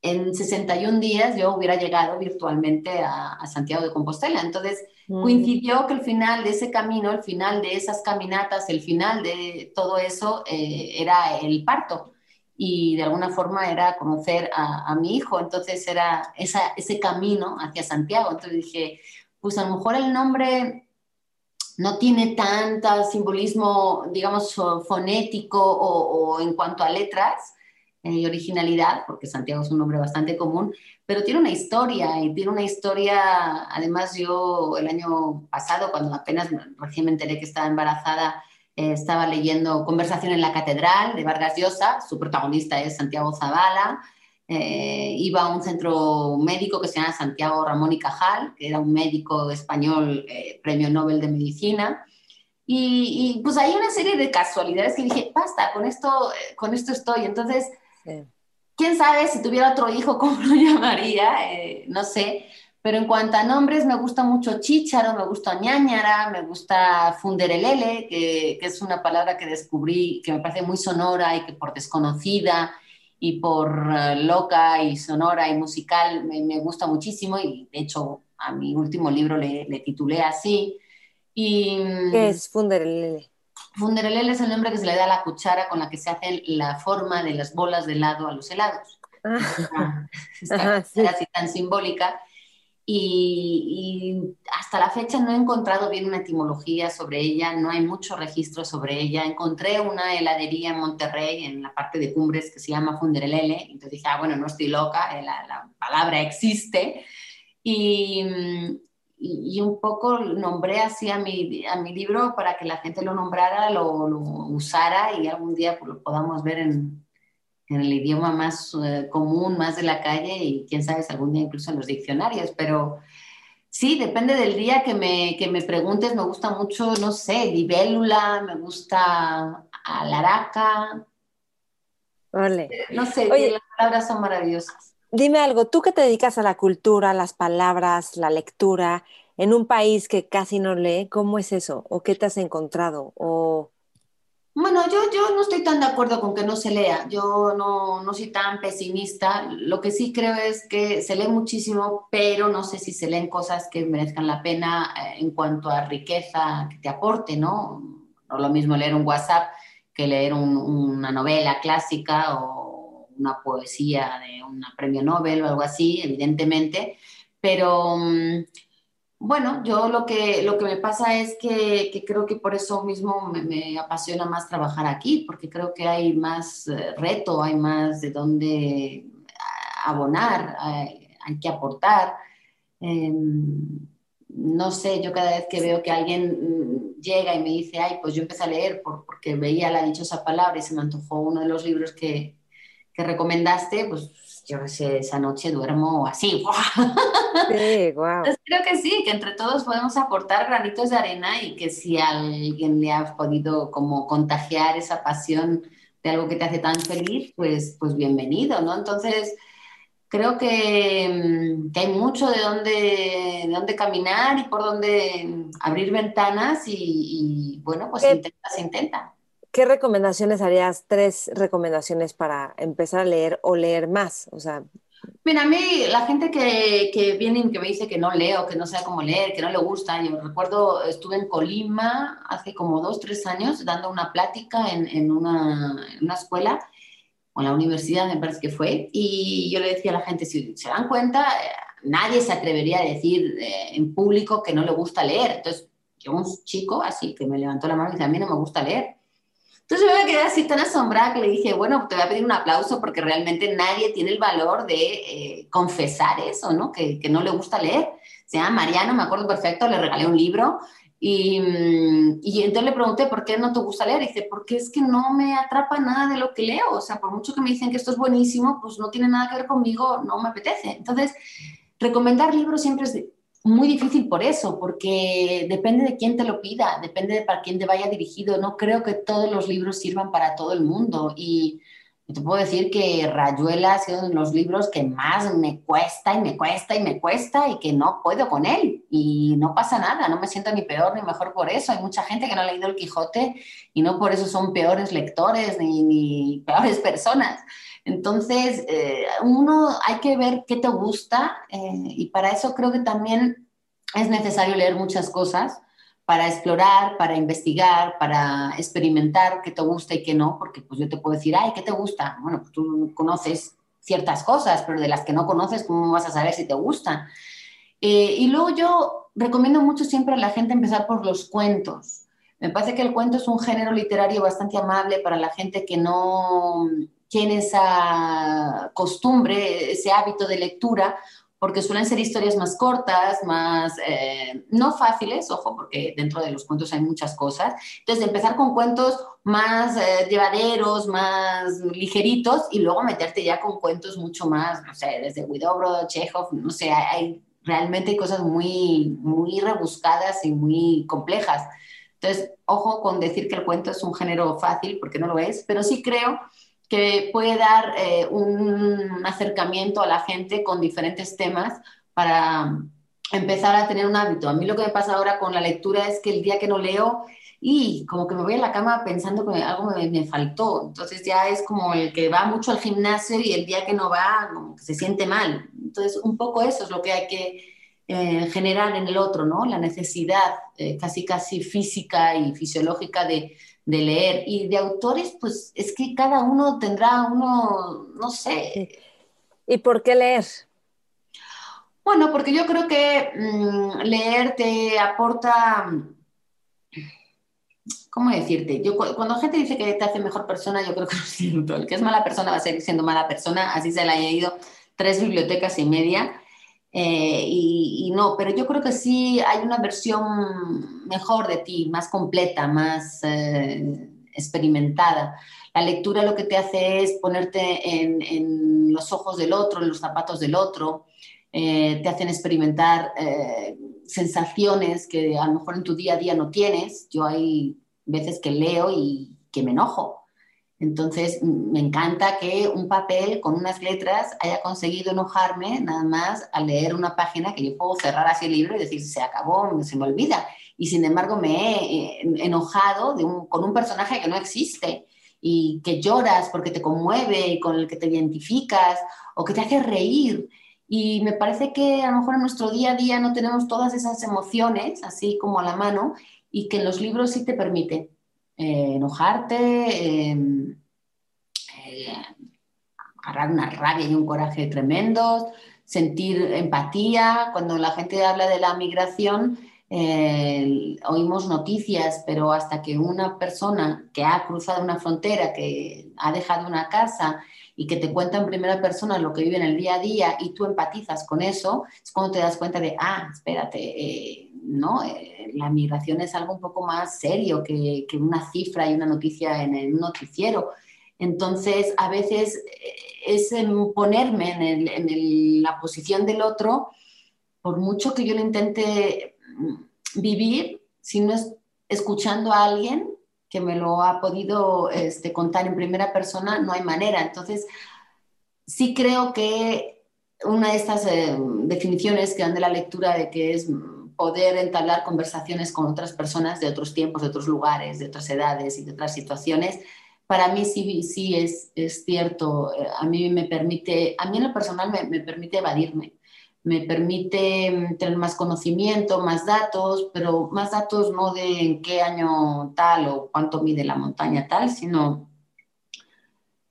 en 61 días yo hubiera llegado virtualmente a, Santiago de Compostela. Entonces mm. coincidió que el final de ese camino, el final de esas caminatas, el final de todo eso eh, era el parto y de alguna forma era conocer a, mi hijo, entonces era esa, ese camino hacia Santiago. Entonces dije, pues a lo mejor el nombre no tiene tanto simbolismo, digamos, fonético o, en cuanto a letras eh, y originalidad, porque Santiago es un nombre bastante común, pero tiene una historia y tiene una historia, además yo el año pasado, cuando apenas recién me enteré que estaba embarazada, eh, estaba leyendo Conversación en la Catedral de Vargas Llosa, su protagonista es Santiago Zavala. Eh, iba a un centro médico que se llama Santiago Ramón y Cajal, que era un médico español, eh, premio Nobel de Medicina. Y, pues hay una serie de casualidades que dije, basta, con esto, con esto estoy. Entonces, quién sabe si tuviera otro hijo, *laughs* ¿cómo lo llamaría? no sé. Pero en cuanto a nombres, me gusta mucho chícharo, me gusta ñañara, me gusta funderelele, que, que es una palabra que descubrí que me parece muy sonora y que por desconocida y por eh, loca y sonora y musical me, me, gusta muchísimo y de hecho a mi último libro le, le titulé así. Y, ¿Qué es funderelele? Funderelele es el nombre que se le da a la cuchara con la que se hace la forma de las bolas de helado a los helados. Ah. *laughs* así tan simbólica y, hasta la fecha no he encontrado bien una etimología sobre ella, no hay mucho registro sobre ella. Encontré una heladería en Monterrey, en la parte de Cumbres, que se llama Funderelele, entonces dije, ah, bueno, no estoy loca, eh, la, palabra existe. Y, y, un poco nombré así a mi, a mi libro para que la gente lo nombrara, lo, lo usara y algún día lo podamos ver en, en el idioma más eh, común, más de la calle y quién sabe algún día incluso en los diccionarios, pero, Sí, depende del día que me, que me preguntes. Me gusta mucho, no sé, libélula, me gusta alaraca. Vale. No sé, Oye, las palabras son maravillosas. Dime algo, tú que te dedicas a la cultura, las palabras, la lectura, en un país que casi no lee, ¿cómo es eso? ¿O qué te has encontrado? ¿O Bueno, yo, yo no estoy tan de acuerdo con que no se lea. Yo no, no soy tan pesimista. Lo que sí creo es que se lee muchísimo, pero no sé si se leen cosas que merezcan la pena eh, en cuanto a riqueza que te aporte, ¿no? No lo mismo leer un WhatsApp que leer un- una novela clásica o una poesía de un premio Nobel o algo así, evidentemente. Pero mm, bueno, yo lo que, lo que me pasa es que, creo que por eso mismo me, apasiona más trabajar aquí, porque creo que hay más eh, reto, hay más de dónde abonar, hay, hay que aportar. Eh, no sé, yo cada vez que veo que alguien mm, llega y me dice, ay, pues yo empecé a leer por- porque veía la dichosa palabra y se me antojó uno de los libros que, que recomendaste, pues yo sé, esa noche duermo así. *laughs* Sí, wow. Entonces creo que sí, que entre todos podemos aportar granitos de arena y que si a alguien le ha podido como contagiar esa pasión de algo que te hace tan feliz, pues, pues bienvenido, ¿no? Entonces creo que, mm, que hay mucho de dónde, de dónde caminar y por dónde abrir ventanas y, y, bueno, pues se ¿Qué, intenta, se intenta. Qué recomendaciones harías? Tres recomendaciones para empezar a leer o leer más. O sea, Mira, a mí la gente que, que viene y que me dice que no leo, que no sabe cómo leer, que no le gusta, yo recuerdo, estuve en Colima hace como dos, tres años dando una plática en, en una, en una escuela, o en la universidad me parece que fue, y yo le decía a la gente, si se dan cuenta, eh, nadie se atrevería a decir eh, en público que no le gusta leer. Entonces, yo un chico así que me levantó la mano y dice, a mí no me gusta leer. Entonces yo me quedé así tan asombrada que le dije, bueno, te voy a pedir un aplauso porque realmente nadie tiene el valor de eh, confesar eso, ¿no? Que, que, no le gusta leer. Se llama Mariano, me acuerdo perfecto, le regalé un libro y, mm, y, entonces le pregunté, ¿por qué no te gusta leer? Y dice, porque es que no me atrapa nada de lo que leo. O sea, por mucho que me dicen que esto es buenísimo, pues no tiene nada que ver conmigo, no me apetece. Entonces, recomendar libros siempre es muy difícil por eso, porque depende de quién te lo pida, depende de para quién te vaya dirigido. No creo que todos los libros sirvan para todo el mundo. Y te puedo decir que Rayuela ha sido uno de los libros que más me cuesta y me cuesta y me cuesta y que no puedo con él. Y no pasa nada, no me siento ni peor ni mejor por eso. Hay mucha gente que no ha leído El Quijote y no por eso son peores lectores ni, ni peores personas. Entonces, eh, uno hay que ver qué te gusta eh, y para eso creo que también es necesario leer muchas cosas para explorar, para investigar, para experimentar qué te gusta y qué no, porque pues yo te puedo decir, ay, ¿qué te gusta? Bueno, pues tú conoces ciertas cosas, pero de las que no conoces, ¿cómo vas a saber si te gustan? Eh, y luego yo recomiendo mucho siempre a la gente empezar por los cuentos. Me parece que el cuento es un género literario bastante amable para la gente que no tiene esa costumbre, ese hábito de lectura, porque suelen ser historias más cortas, más eh, no fáciles, ojo, porque dentro de los cuentos hay muchas cosas. Entonces, empezar con cuentos más eh, llevaderos, más ligeritos, y luego meterte ya con cuentos mucho más, no sé, desde Widobro, Chekhov, no sé, hay, hay realmente cosas muy, muy rebuscadas y muy complejas. Entonces, ojo con decir que el cuento es un género fácil, porque no lo es, pero sí creo que puede dar eh, un acercamiento a la gente con diferentes temas para empezar a tener un hábito. A mí lo que me pasa ahora con la lectura es que el día que no leo, y como que me voy a la cama pensando que algo me, me, faltó. Entonces ya es como el que va mucho al gimnasio y el día que no va, se siente mal. Entonces un poco eso es lo que hay que eh, generar en el otro, ¿no? La necesidad eh, casi casi física y fisiológica de, de leer. Y de autores, pues es que cada uno tendrá uno, no sé. ¿Y por qué leer? Bueno, porque yo creo que mmm, leer te aporta, ¿cómo decirte? Yo, cuando gente dice que te hace mejor persona, yo creo que *laughs* no es cierto. El que es mala persona va a seguir siendo mala persona, así se le haya ido tres bibliotecas y media. Eh, y, no, pero yo creo que sí hay una versión mejor de ti, más completa, más eh, experimentada. La lectura lo que te hace es ponerte en, en, los ojos del otro, en los zapatos del otro, te hacen experimentar sensaciones que a lo mejor en tu día a día no tienes. Yo hay veces que leo y que me enojo entonces, me encanta que un papel con unas letras haya conseguido enojarme nada más al leer una página que yo puedo cerrar así el libro y decir, se acabó, se me olvida. Y sin embargo, me he eh, enojado con un personaje que no existe y que lloras porque te conmueve y con el que te identificas o que te hace reír. Y me parece que a lo mejor en nuestro día a día no tenemos todas esas emociones así como a la mano y que en los libros sí te permite eh, enojarte, em, eh, agarrar una rabia y un coraje tremendos, sentir empatía. Cuando la gente habla de la migración, eh, oímos noticias, pero hasta que una persona que ha cruzado una frontera, que ha dejado una casa y que te cuenta en primera persona lo que vive en el día a día y tú empatizas con eso, es cuando te das cuenta de, ah, espérate, ¿no? Eh, la migración es algo un poco más serio que, una cifra y una noticia en el noticiero. Entonces, a veces eh, es ponerme en, la posición del otro, por mucho que yo lo intente mm, vivir, si no es escuchando a alguien que me lo ha podido este, contar en primera persona, no hay manera. Entonces, sí creo que una de estas eh, definiciones que dan de la lectura de que es poder entablar conversaciones con otras personas de otros tiempos, de otros lugares, de otras edades y de otras situaciones, para mí sí, sí es, es cierto. A mí me permite, a mí en lo personal me, me permite evadirme, me permite mm, tener más conocimiento, más datos, pero más datos no de en qué año tal o cuánto mide la montaña tal, sino,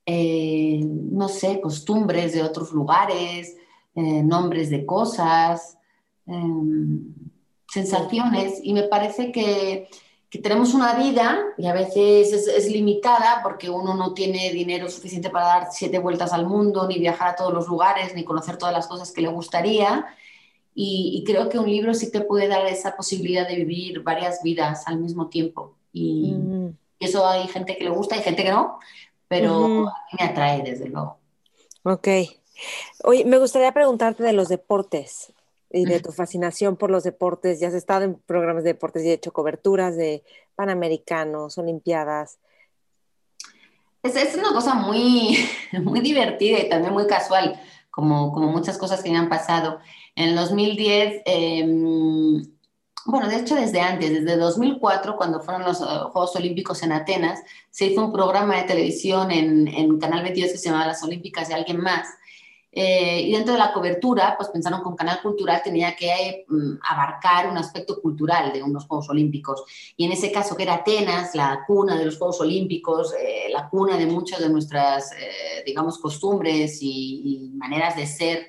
eh, no sé, costumbres de otros lugares, eh, nombres de cosas. Em, sensaciones y me parece que, que tenemos una vida y a veces es, es, limitada porque uno no tiene dinero suficiente para dar siete vueltas al mundo, ni viajar a todos los lugares, ni conocer todas las cosas que le gustaría. Y, creo que un libro sí te puede dar esa posibilidad de vivir varias vidas al mismo tiempo. Y, mm. eso hay gente que le gusta y gente que no, pero a mí me atrae desde luego. Ok. Oye, me gustaría preguntarte de los deportes y de tu fascinación por los deportes. Ya has estado en programas de deportes y hecho coberturas de Panamericanos, Olimpiadas. Es, es una cosa muy, *laughs* muy divertida y también muy casual, como, como muchas cosas que me han pasado. En el 2010, em, bueno, de hecho desde antes, desde 2004, cuando fueron los eh, Juegos Olímpicos en Atenas, se hizo un programa de televisión en, en Canal 22 que se llamaba Las Olímpicas de Alguien Más eh, y dentro de la cobertura, pues pensaron que un canal cultural tenía que mm, abarcar un aspecto cultural de unos Juegos Olímpicos. Y en ese caso, que era Atenas, la cuna de los Juegos Olímpicos, eh, la cuna de muchas de nuestras, eh, digamos, costumbres y, maneras de ser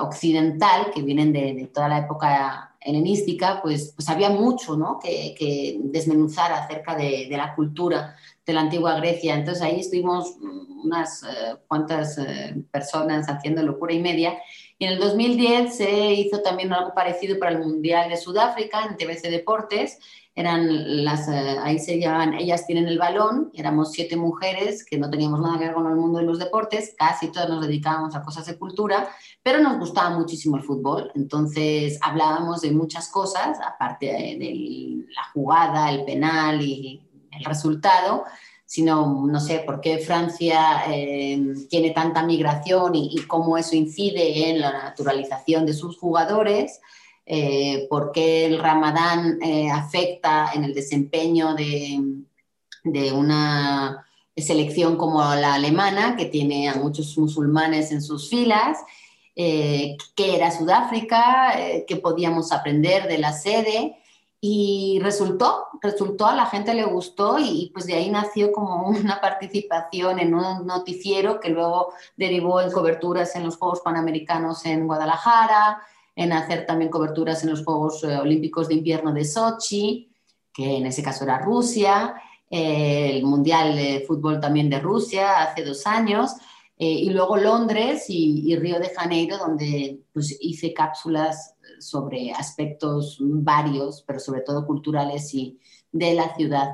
occidental, que vienen de, toda la época helenística, pues, pues había mucho ¿no? que, desmenuzar acerca de, de la cultura de la antigua Grecia. Entonces ahí estuvimos unas eh, cuantas eh, personas haciendo locura y media. Y en el 2010 se hizo también algo parecido para el Mundial de Sudáfrica en TBC Deportes. Eran las, eh, ahí se llamaban Ellas tienen el balón. Éramos siete mujeres que no teníamos nada que ver con el mundo de los deportes. Casi todas nos dedicábamos a cosas de cultura, pero nos gustaba muchísimo el fútbol. Entonces hablábamos de muchas cosas, aparte de la jugada, el penal y el resultado, sino, no sé, por qué Francia eh, tiene tanta migración y, cómo eso incide en la naturalización de sus jugadores, eh, por qué el ramadán eh, afecta en el desempeño de, de, una selección como la alemana, que tiene a muchos musulmanes en sus filas, qué era Sudáfrica, qué podíamos aprender de la sede. Y resultó, resultó, a la gente le gustó y, pues de ahí nació como una participación en un noticiero que luego derivó en coberturas en los Juegos Panamericanos en Guadalajara, en hacer también coberturas en los Juegos eh, Olímpicos de Invierno de Sochi, que en ese caso era Rusia, eh, el Mundial de Fútbol también de Rusia hace dos años, eh, y luego Londres y, y, Río de Janeiro, donde pues, hice cápsulas sobre aspectos varios, pero sobre todo culturales y de la ciudad.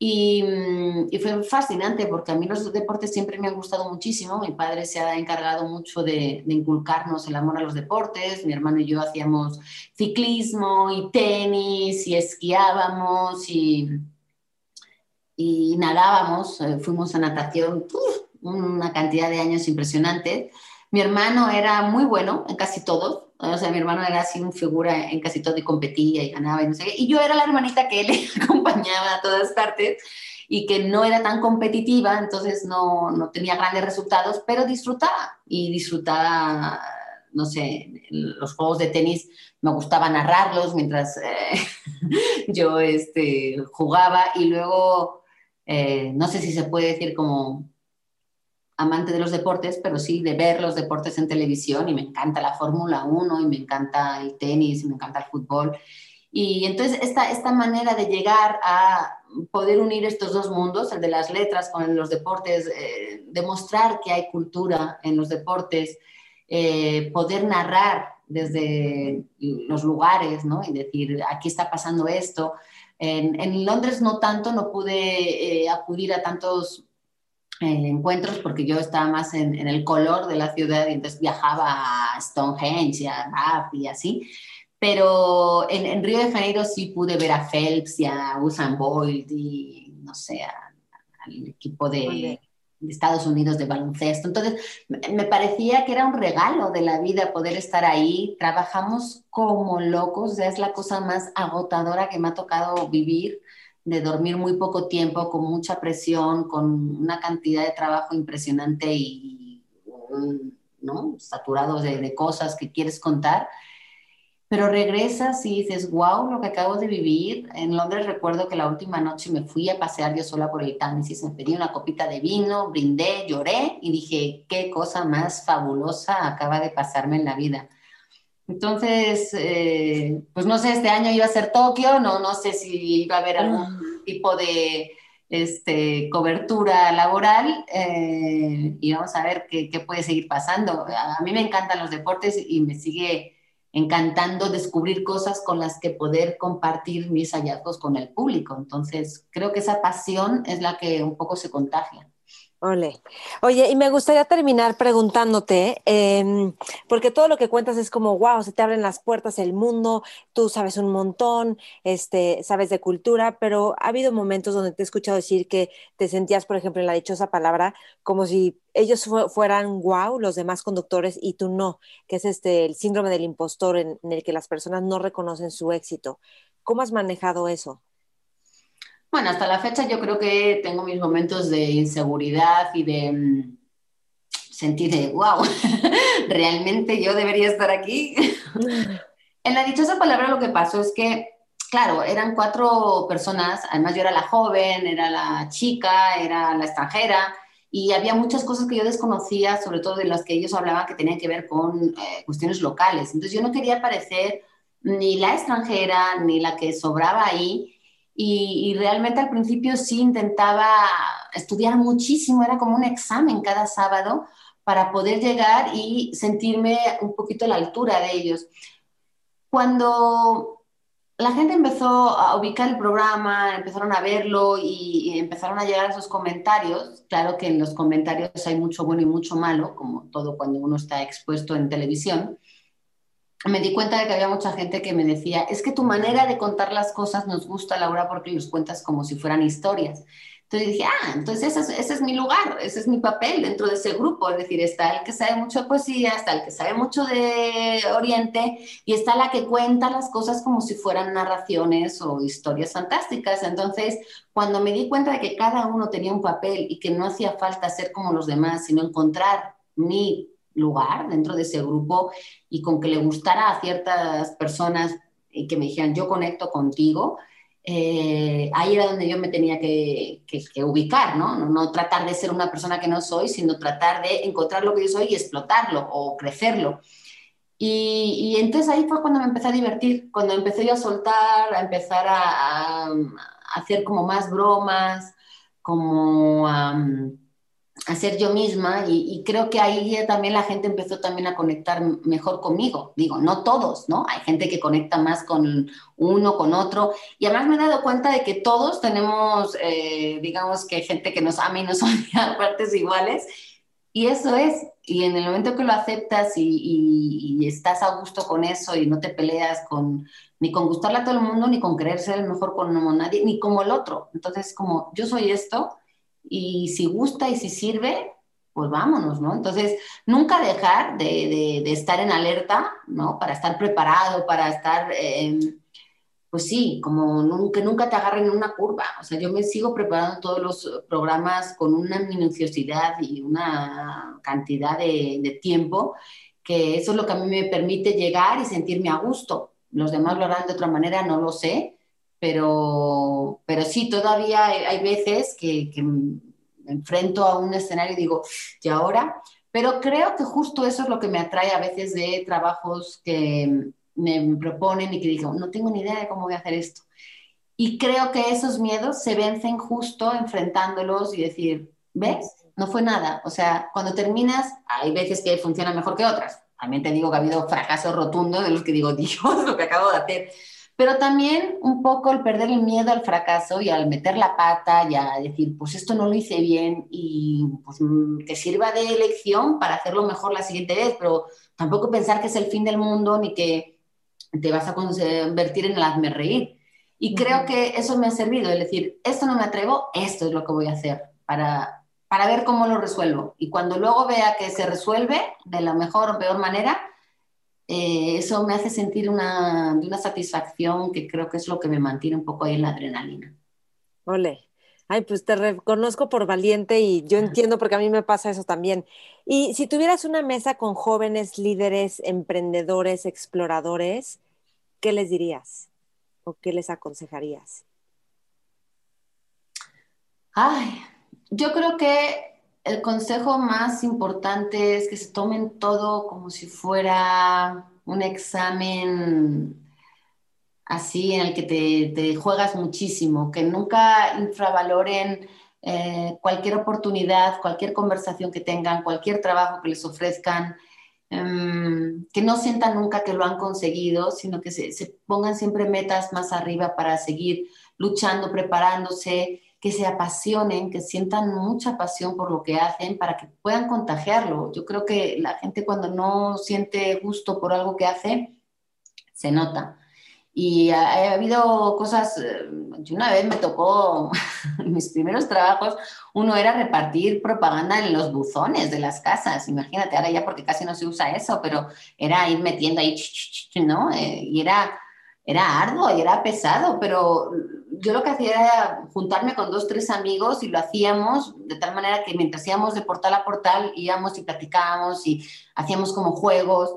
Mm, y, fue fascinante porque a mí los deportes siempre me han gustado muchísimo. Mi padre se ha encargado mucho de, inculcarnos el amor a los deportes. Mi hermano y yo hacíamos ciclismo y tenis y esquiábamos y, y nadábamos. Eh, fuimos a natación una cantidad de años impresionante. Mi hermano era muy bueno en casi todo, o sea, mi hermano era así un figura en casi todo y competía y ganaba y no sé qué. Y yo era la hermanita que él *laughs* acompañaba a todas partes y que no era tan competitiva, entonces no, no tenía grandes resultados, pero disfrutaba y disfrutaba, no sé, los juegos de tenis me gustaba narrarlos mientras eh, *laughs* yo este, jugaba y luego, eh, no sé si se puede decir como amante de los deportes, pero sí de ver los deportes en televisión y me encanta la Fórmula 1 y me encanta el tenis y me encanta el fútbol. Y entonces esta, esta manera de llegar a poder unir estos dos mundos, el de las letras con los deportes, eh, demostrar que hay cultura en los deportes, eh, poder narrar desde los lugares, ¿no? Y decir, aquí está pasando esto. En, Londres no tanto, no pude eh, acudir a tantos encuentros porque yo estaba más en, el color de la ciudad y entonces viajaba a Stonehenge y a Bath y así. Pero en, Río de Janeiro sí pude ver a Phelps y a Usain Bolt y no sé, al equipo de, de, Estados Unidos de baloncesto. Entonces me parecía que era un regalo de la vida poder estar ahí. Trabajamos como locos, es la cosa más agotadora que me ha tocado vivir de dormir muy poco tiempo, con mucha presión, con una cantidad de trabajo impresionante y, ¿no? Saturado de, cosas que quieres contar. Pero regresas y dices, wow, lo que acabo de vivir. En Londres recuerdo que la última noche me fui a pasear yo sola por el Támesis, me pedí una copita de vino, brindé, lloré y dije, qué cosa más fabulosa acaba de pasarme en la vida. Entonces, eh, pues no sé, este año iba a ser Tokio, no, no sé si iba a haber algún ah. tipo de este, cobertura laboral eh, y vamos a ver qué, qué, puede seguir pasando. A mí me encantan los deportes y me sigue encantando descubrir cosas con las que poder compartir mis hallazgos con el público. Entonces, creo que esa pasión es la que un poco se contagia. Ole. Oye, y me gustaría terminar preguntándote, em, porque todo lo que cuentas es como, wow, se te abren las puertas del mundo, tú sabes un montón, este, sabes de cultura, pero ha habido momentos donde te he escuchado decir que te sentías, por ejemplo, en la dichosa palabra, como si ellos fueran wow, los demás conductores, y tú no, que es este, el síndrome del impostor en el que las personas no reconocen su éxito. ¿Cómo has manejado eso? Bueno, hasta la fecha yo creo que tengo mis momentos de inseguridad y de mm, sentir de, wow, *laughs* realmente yo debería estar aquí. *laughs* en la dichosa palabra lo que pasó es que, claro, eran cuatro personas, además yo era la joven, era la chica, era la extranjera, y había muchas cosas que yo desconocía, sobre todo de las que ellos hablaban que tenían que ver con eh, cuestiones locales. Entonces yo no quería parecer ni la extranjera ni la que sobraba ahí, y, realmente al principio sí intentaba estudiar muchísimo, era como un examen cada sábado para poder llegar y sentirme un poquito a la altura de ellos. Cuando la gente empezó a ubicar el programa, empezaron a verlo y, y, empezaron a llegar esos comentarios. Claro que en los comentarios hay mucho bueno y mucho malo, como todo cuando uno está expuesto en televisión me di cuenta de que había mucha gente que me decía, es que tu manera de contar las cosas nos gusta, Laura, porque los cuentas como si fueran historias. Entonces dije, ah, entonces ese es, mi lugar, ese es mi papel dentro de ese grupo. Es decir, está el que sabe mucho de poesía, está el que sabe mucho de Oriente y está la que cuenta las cosas como si fueran narraciones o historias fantásticas. Entonces, cuando me di cuenta de que cada uno tenía un papel y que no hacía falta ser como los demás, sino encontrar mi lugar dentro de ese grupo y con que le gustara a ciertas personas y que me dijeran, yo conecto contigo, eh, ahí era donde yo me tenía que, ubicar, ¿no? ¿no? tratar de ser una persona que no soy, sino tratar de encontrar lo que yo soy y explotarlo o crecerlo. Y, entonces ahí fue cuando me empecé a divertir, cuando empecé yo a soltar, a empezar a, hacer como más bromas, como a a ser yo misma y, creo que ahí también la gente empezó también a conectar mejor conmigo. Digo, no todos, ¿no? Hay gente que conecta más con uno, con otro. Y además me he dado cuenta de que todos tenemos, eh, digamos que gente que nos ama y nos *laughs* odia partes iguales. Y eso es. Y en el momento que lo aceptas y, y, estás a gusto con eso y no te peleas con ni con gustarle a todo el mundo, ni con querer ser el mejor con nadie, ni como el otro. Entonces, como yo soy esto y si gusta y si sirve, pues vámonos, ¿no? Entonces, nunca dejar de, estar en alerta, ¿no? Para estar preparado, para estar, em, pues sí, como nunca, nunca te agarren en una curva. O sea, yo me sigo preparando todos los programas con una minuciosidad y una cantidad de, de tiempo que eso es lo que a mí me permite llegar y sentirme a gusto. Los demás lo harán de otra manera, no lo sé, pero, pero sí, todavía hay, veces que, me enfrento a un escenario y digo, ¿y ahora? Pero creo que justo eso es lo que me atrae a veces de trabajos que me proponen y que digo, no tengo ni idea de cómo voy a hacer esto. Y creo que esos miedos se vencen justo enfrentándolos y decir, ¿ves? No fue nada. O sea, cuando terminas, hay veces que funciona mejor que otras. También te digo que ha habido fracasos rotundos de los que digo, *laughs* Dios, lo que acabo de hacer pero también un poco el perder el miedo al fracaso y al meter la pata y a decir, pues esto no lo hice bien y pues mm, que sirva de lección para hacerlo mejor la siguiente vez, pero tampoco pensar que es el fin del mundo ni que te vas a convertir en el hazme reír. Y creo que eso me ha servido, es decir, esto no me atrevo, esto es lo que voy a hacer para, para ver cómo lo resuelvo. Y cuando luego vea que se resuelve de la mejor o peor manera, eh, eso me hace sentir una, una satisfacción que creo que es lo que me mantiene un poco ahí en la adrenalina. Ole. Ay, pues te reconozco por valiente y yo entiendo porque a mí me pasa eso también. Y si tuvieras una mesa con jóvenes líderes, emprendedores, exploradores, ¿qué les dirías? ¿O qué les aconsejarías? Ay, yo creo que el consejo más importante es que se tomen todo como si fuera un examen así en el que te, juegas muchísimo, que nunca infravaloren eh, cualquier oportunidad, cualquier conversación que tengan, cualquier trabajo que les ofrezcan, em, que no sientan nunca que lo han conseguido, sino que se pongan siempre metas más arriba para seguir luchando, preparándose que se apasionen, que sientan mucha pasión por lo que hacen para que puedan contagiarlo. Yo creo que la gente cuando no siente gusto por algo que hace, se nota. Y ha, habido cosas, eh, una vez me tocó, *laughs* en mis primeros trabajos, uno era repartir propaganda en los buzones de las casas, imagínate, ahora ya porque casi no se usa eso, pero era ir metiendo ahí, ¿no? Eh, y era, era arduo y era pesado, pero yo lo que hacía era juntarme con dos, tres amigos y lo hacíamos de tal manera que mientras íbamos de portal a portal íbamos y platicábamos y hacíamos como juegos.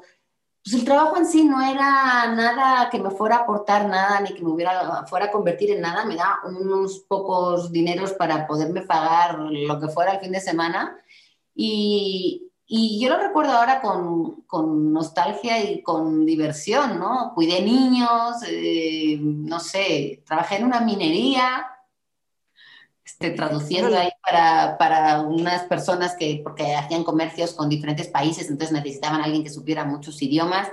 Pues el trabajo en sí no era nada que me fuera a aportar nada ni que me hubiera, fuera a convertir en nada, me da unos pocos dineros para poderme pagar lo que fuera el fin de semana. Y, y yo lo recuerdo ahora con, con, nostalgia y con diversión, ¿no? Cuidé niños, eh, no sé, trabajé en una minería, este, traduciendo ahí para, para, unas personas que, porque hacían comercios con diferentes países, entonces necesitaban a alguien que supiera muchos idiomas.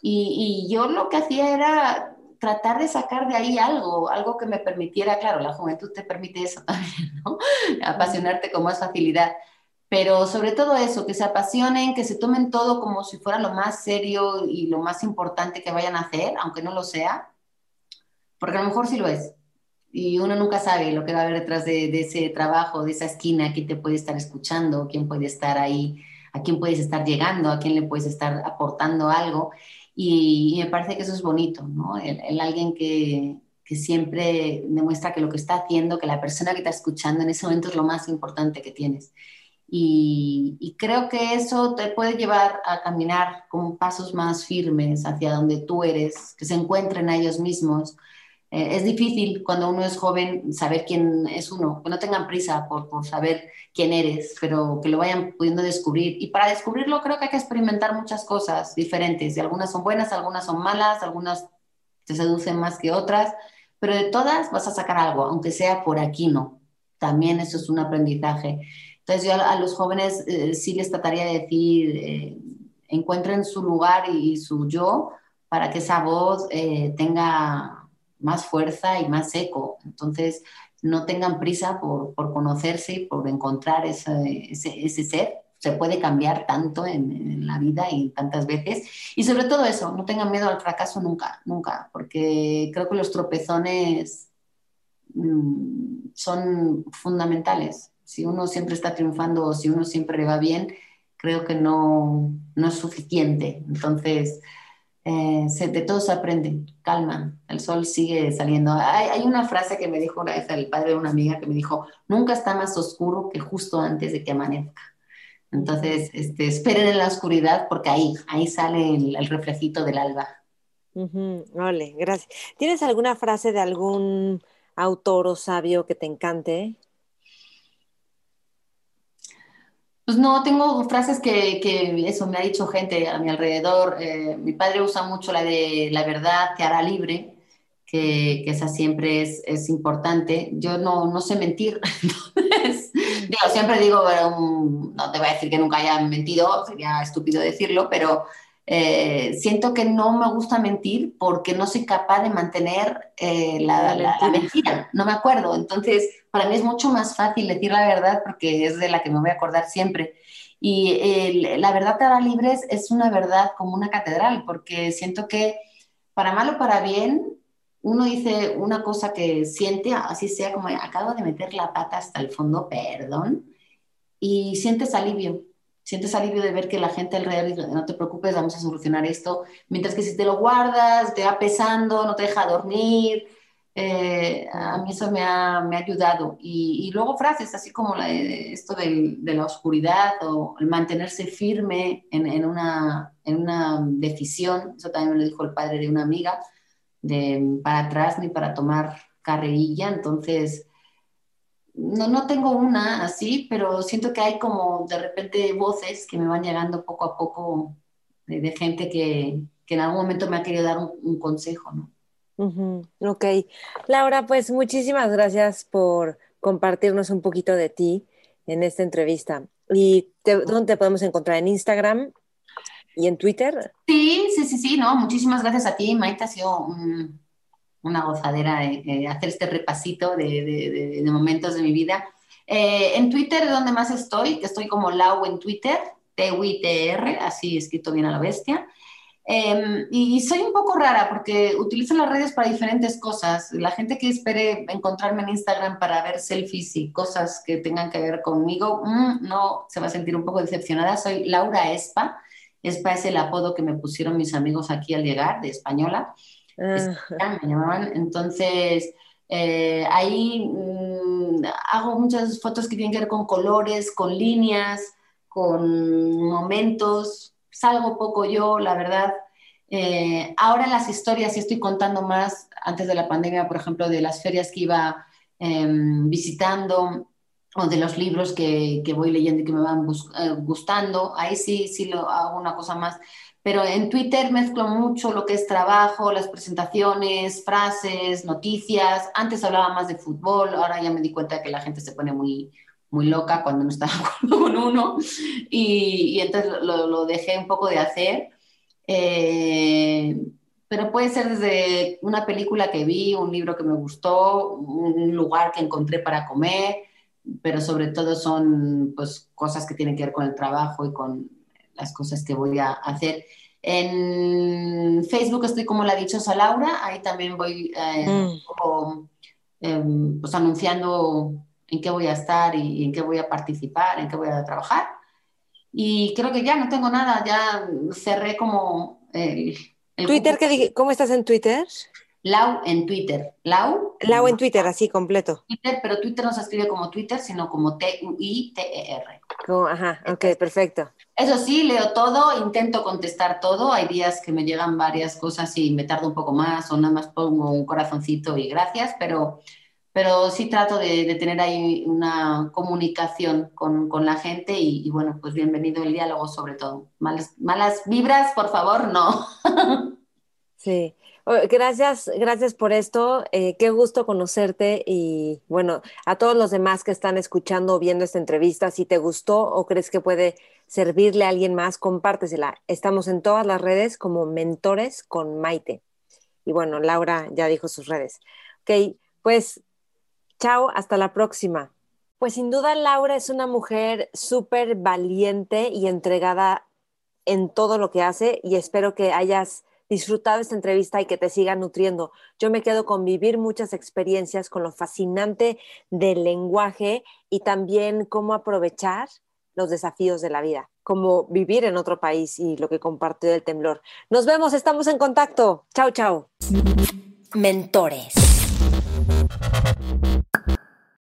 Y, y yo lo que hacía era tratar de sacar de ahí algo, algo que me permitiera, claro, la juventud te permite eso *laughs* también, ¿no? Apasionarte con más facilidad pero sobre todo eso, que se apasionen, que se tomen todo como si fuera lo más serio y lo más importante que vayan a hacer, aunque no lo sea, porque a lo mejor sí lo es. Y uno nunca sabe lo que va a haber detrás de, ese trabajo, de esa esquina, quién te puede estar escuchando, quién puede estar ahí, a quién puedes estar llegando, a quién le puedes estar aportando algo. Y, me parece que eso es bonito, ¿no? El, alguien que, que siempre demuestra que lo que está haciendo, que la persona que está escuchando en ese momento es lo más importante que tienes. Y, creo que eso te puede llevar a caminar con pasos más firmes hacia donde tú eres, que se encuentren a ellos mismos. Eh, es difícil cuando uno es joven saber quién es uno, que no tengan prisa por, por, saber quién eres, pero que lo vayan pudiendo descubrir. Y para descubrirlo creo que hay que experimentar muchas cosas diferentes. Y algunas son buenas, algunas son malas, algunas te seducen más que otras, pero de todas vas a sacar algo, aunque sea por aquí no. También eso es un aprendizaje. Entonces yo a, los jóvenes eh, sí les trataría de decir, eh, encuentren su lugar y, su yo para que esa voz eh, tenga más fuerza y más eco. Entonces no tengan prisa por, por conocerse y por encontrar ese, ese, ser se puede cambiar tanto en, la vida y tantas veces. Y sobre todo eso, no tengan miedo al fracaso nunca, nunca, porque creo que los tropezones mm, son fundamentales. Si uno siempre está triunfando o si uno siempre le va bien, creo que no, no es suficiente. Entonces, eh, de todo se aprende, calma, el sol sigue saliendo. Hay, una frase que me dijo una vez el padre de una amiga que me dijo, nunca está más oscuro que justo antes de que amanezca. Entonces, este, esperen en la oscuridad porque ahí, ahí sale el, reflejito del alba. vale, gracias. ¿Tienes alguna frase de algún autor o sabio que te encante? Pues no, tengo frases que, eso me ha dicho gente a mi alrededor. Eh, mi padre usa mucho la de la verdad te hará libre, que, esa siempre es, es, importante. Yo no, no sé mentir, *laughs* entonces digo, siempre digo, no te voy a decir que nunca haya mentido, sería estúpido decirlo, pero eh, siento que no me gusta mentir porque no soy capaz de mantener eh, la, mentira, no me acuerdo. Entonces, para mí es mucho más fácil decir la verdad porque es de la que me voy a acordar siempre. Y la verdad para libres es una verdad como una catedral, porque siento que para mal o para bien, uno dice una cosa que siente, así sea como acabo de meter la pata hasta el fondo, perdón, y sientes alivio, sientes alivio de ver que la gente alrededor dice, no te preocupes, vamos a solucionar esto, mientras que si te lo guardas, te va pesando, no te deja dormir, eh, a mí eso me ha, me ha ayudado. Y, luego frases así como esto de, de, la oscuridad o el mantenerse firme en, en, una, en una decisión, eso también me lo dijo el padre de una amiga, de para atrás ni para tomar carrerilla, entonces no, no tengo una así, pero siento que hay como de repente voces que me van llegando poco a poco de, gente que, que, en algún momento me ha querido dar un, consejo, ¿no? Ok. Laura, pues muchísimas gracias por compartirnos un poquito de ti en esta entrevista. ¿Y dónde te podemos encontrar? ¿En Instagram? ¿Y en Twitter? Sí, sí, sí, sí, no, muchísimas gracias a ti, Maite, ha sido una gozadera hacer este repasito de, momentos de mi vida. Eh, en Twitter donde más estoy, estoy como Lau en Twitter, T-U-I-T-R, así escrito bien a la bestia. Em, y soy un poco rara porque utilizo las redes para diferentes cosas. La gente que espere encontrarme en Instagram para ver selfies y cosas que tengan que ver conmigo, mm, no se va a sentir un poco decepcionada. Soy Laura Espa Espa es el apodo que me pusieron mis amigos aquí al llegar, de española. Ah. me llamaban. Entonces, eh, ahí mm, hago muchas fotos que tienen que ver con colores, con líneas, con momentos. Salgo poco yo, la verdad. Eh, ahora las historias sí estoy contando más, antes de la pandemia, por ejemplo, de las ferias que iba em, visitando, o de los libros que, que, voy leyendo y que me van eh, gustando, ahí sí, sí lo hago una cosa más. Pero en Twitter mezclo mucho lo que es trabajo, las presentaciones, frases, noticias. Antes hablaba más de fútbol, ahora ya me di cuenta de que la gente se pone muy, muy loca cuando no está de acuerdo con uno. Y, y entonces lo, lo, dejé un poco de hacer. Eh, pero puede ser desde una película que vi, un libro que me gustó, un lugar que encontré para comer, pero sobre todo son pues, cosas que tienen que ver con el trabajo y con las cosas que voy a hacer. En Facebook estoy como la dichosa Laura, ahí también voy eh, mm. em, pues anunciando en qué voy a estar y, en qué voy a participar, en qué voy a trabajar. Y creo que ya no tengo nada, ya cerré como el... Twitter, ¿cómo estás en Twitter? Lau en Twitter. Lau. Lau en Twitter, así completo. Twitter, pero Twitter no se escribe como Twitter, sino como T-U-I-T-E-R. Ajá, ok, perfecto. Eso sí, leo todo, intento contestar todo. Hay días que me llegan varias cosas y me tardo un poco más o nada más pongo un corazoncito y gracias, pero, pero sí trato de, tener ahí una comunicación con, con la gente y, y, bueno, pues bienvenido el diálogo sobre todo. Malas, malas vibras, por favor, no. *laughs* sí. Gracias, gracias por esto. Eh, qué gusto conocerte y bueno, a todos los demás que están escuchando o viendo esta entrevista, si te gustó o crees que puede servirle a alguien más, compártesela. Estamos en todas las redes como mentores con Maite. Y bueno, Laura ya dijo sus redes. Ok, pues chao, hasta la próxima. Pues sin duda Laura es una mujer súper valiente y entregada en todo lo que hace y espero que hayas disfrutado esta entrevista y que te siga nutriendo. Yo me quedo con vivir muchas experiencias con lo fascinante del lenguaje y también cómo aprovechar los desafíos de la vida, como vivir en otro país y lo que compartió del temblor. Nos vemos, estamos en contacto. Chao, chao. Mentores.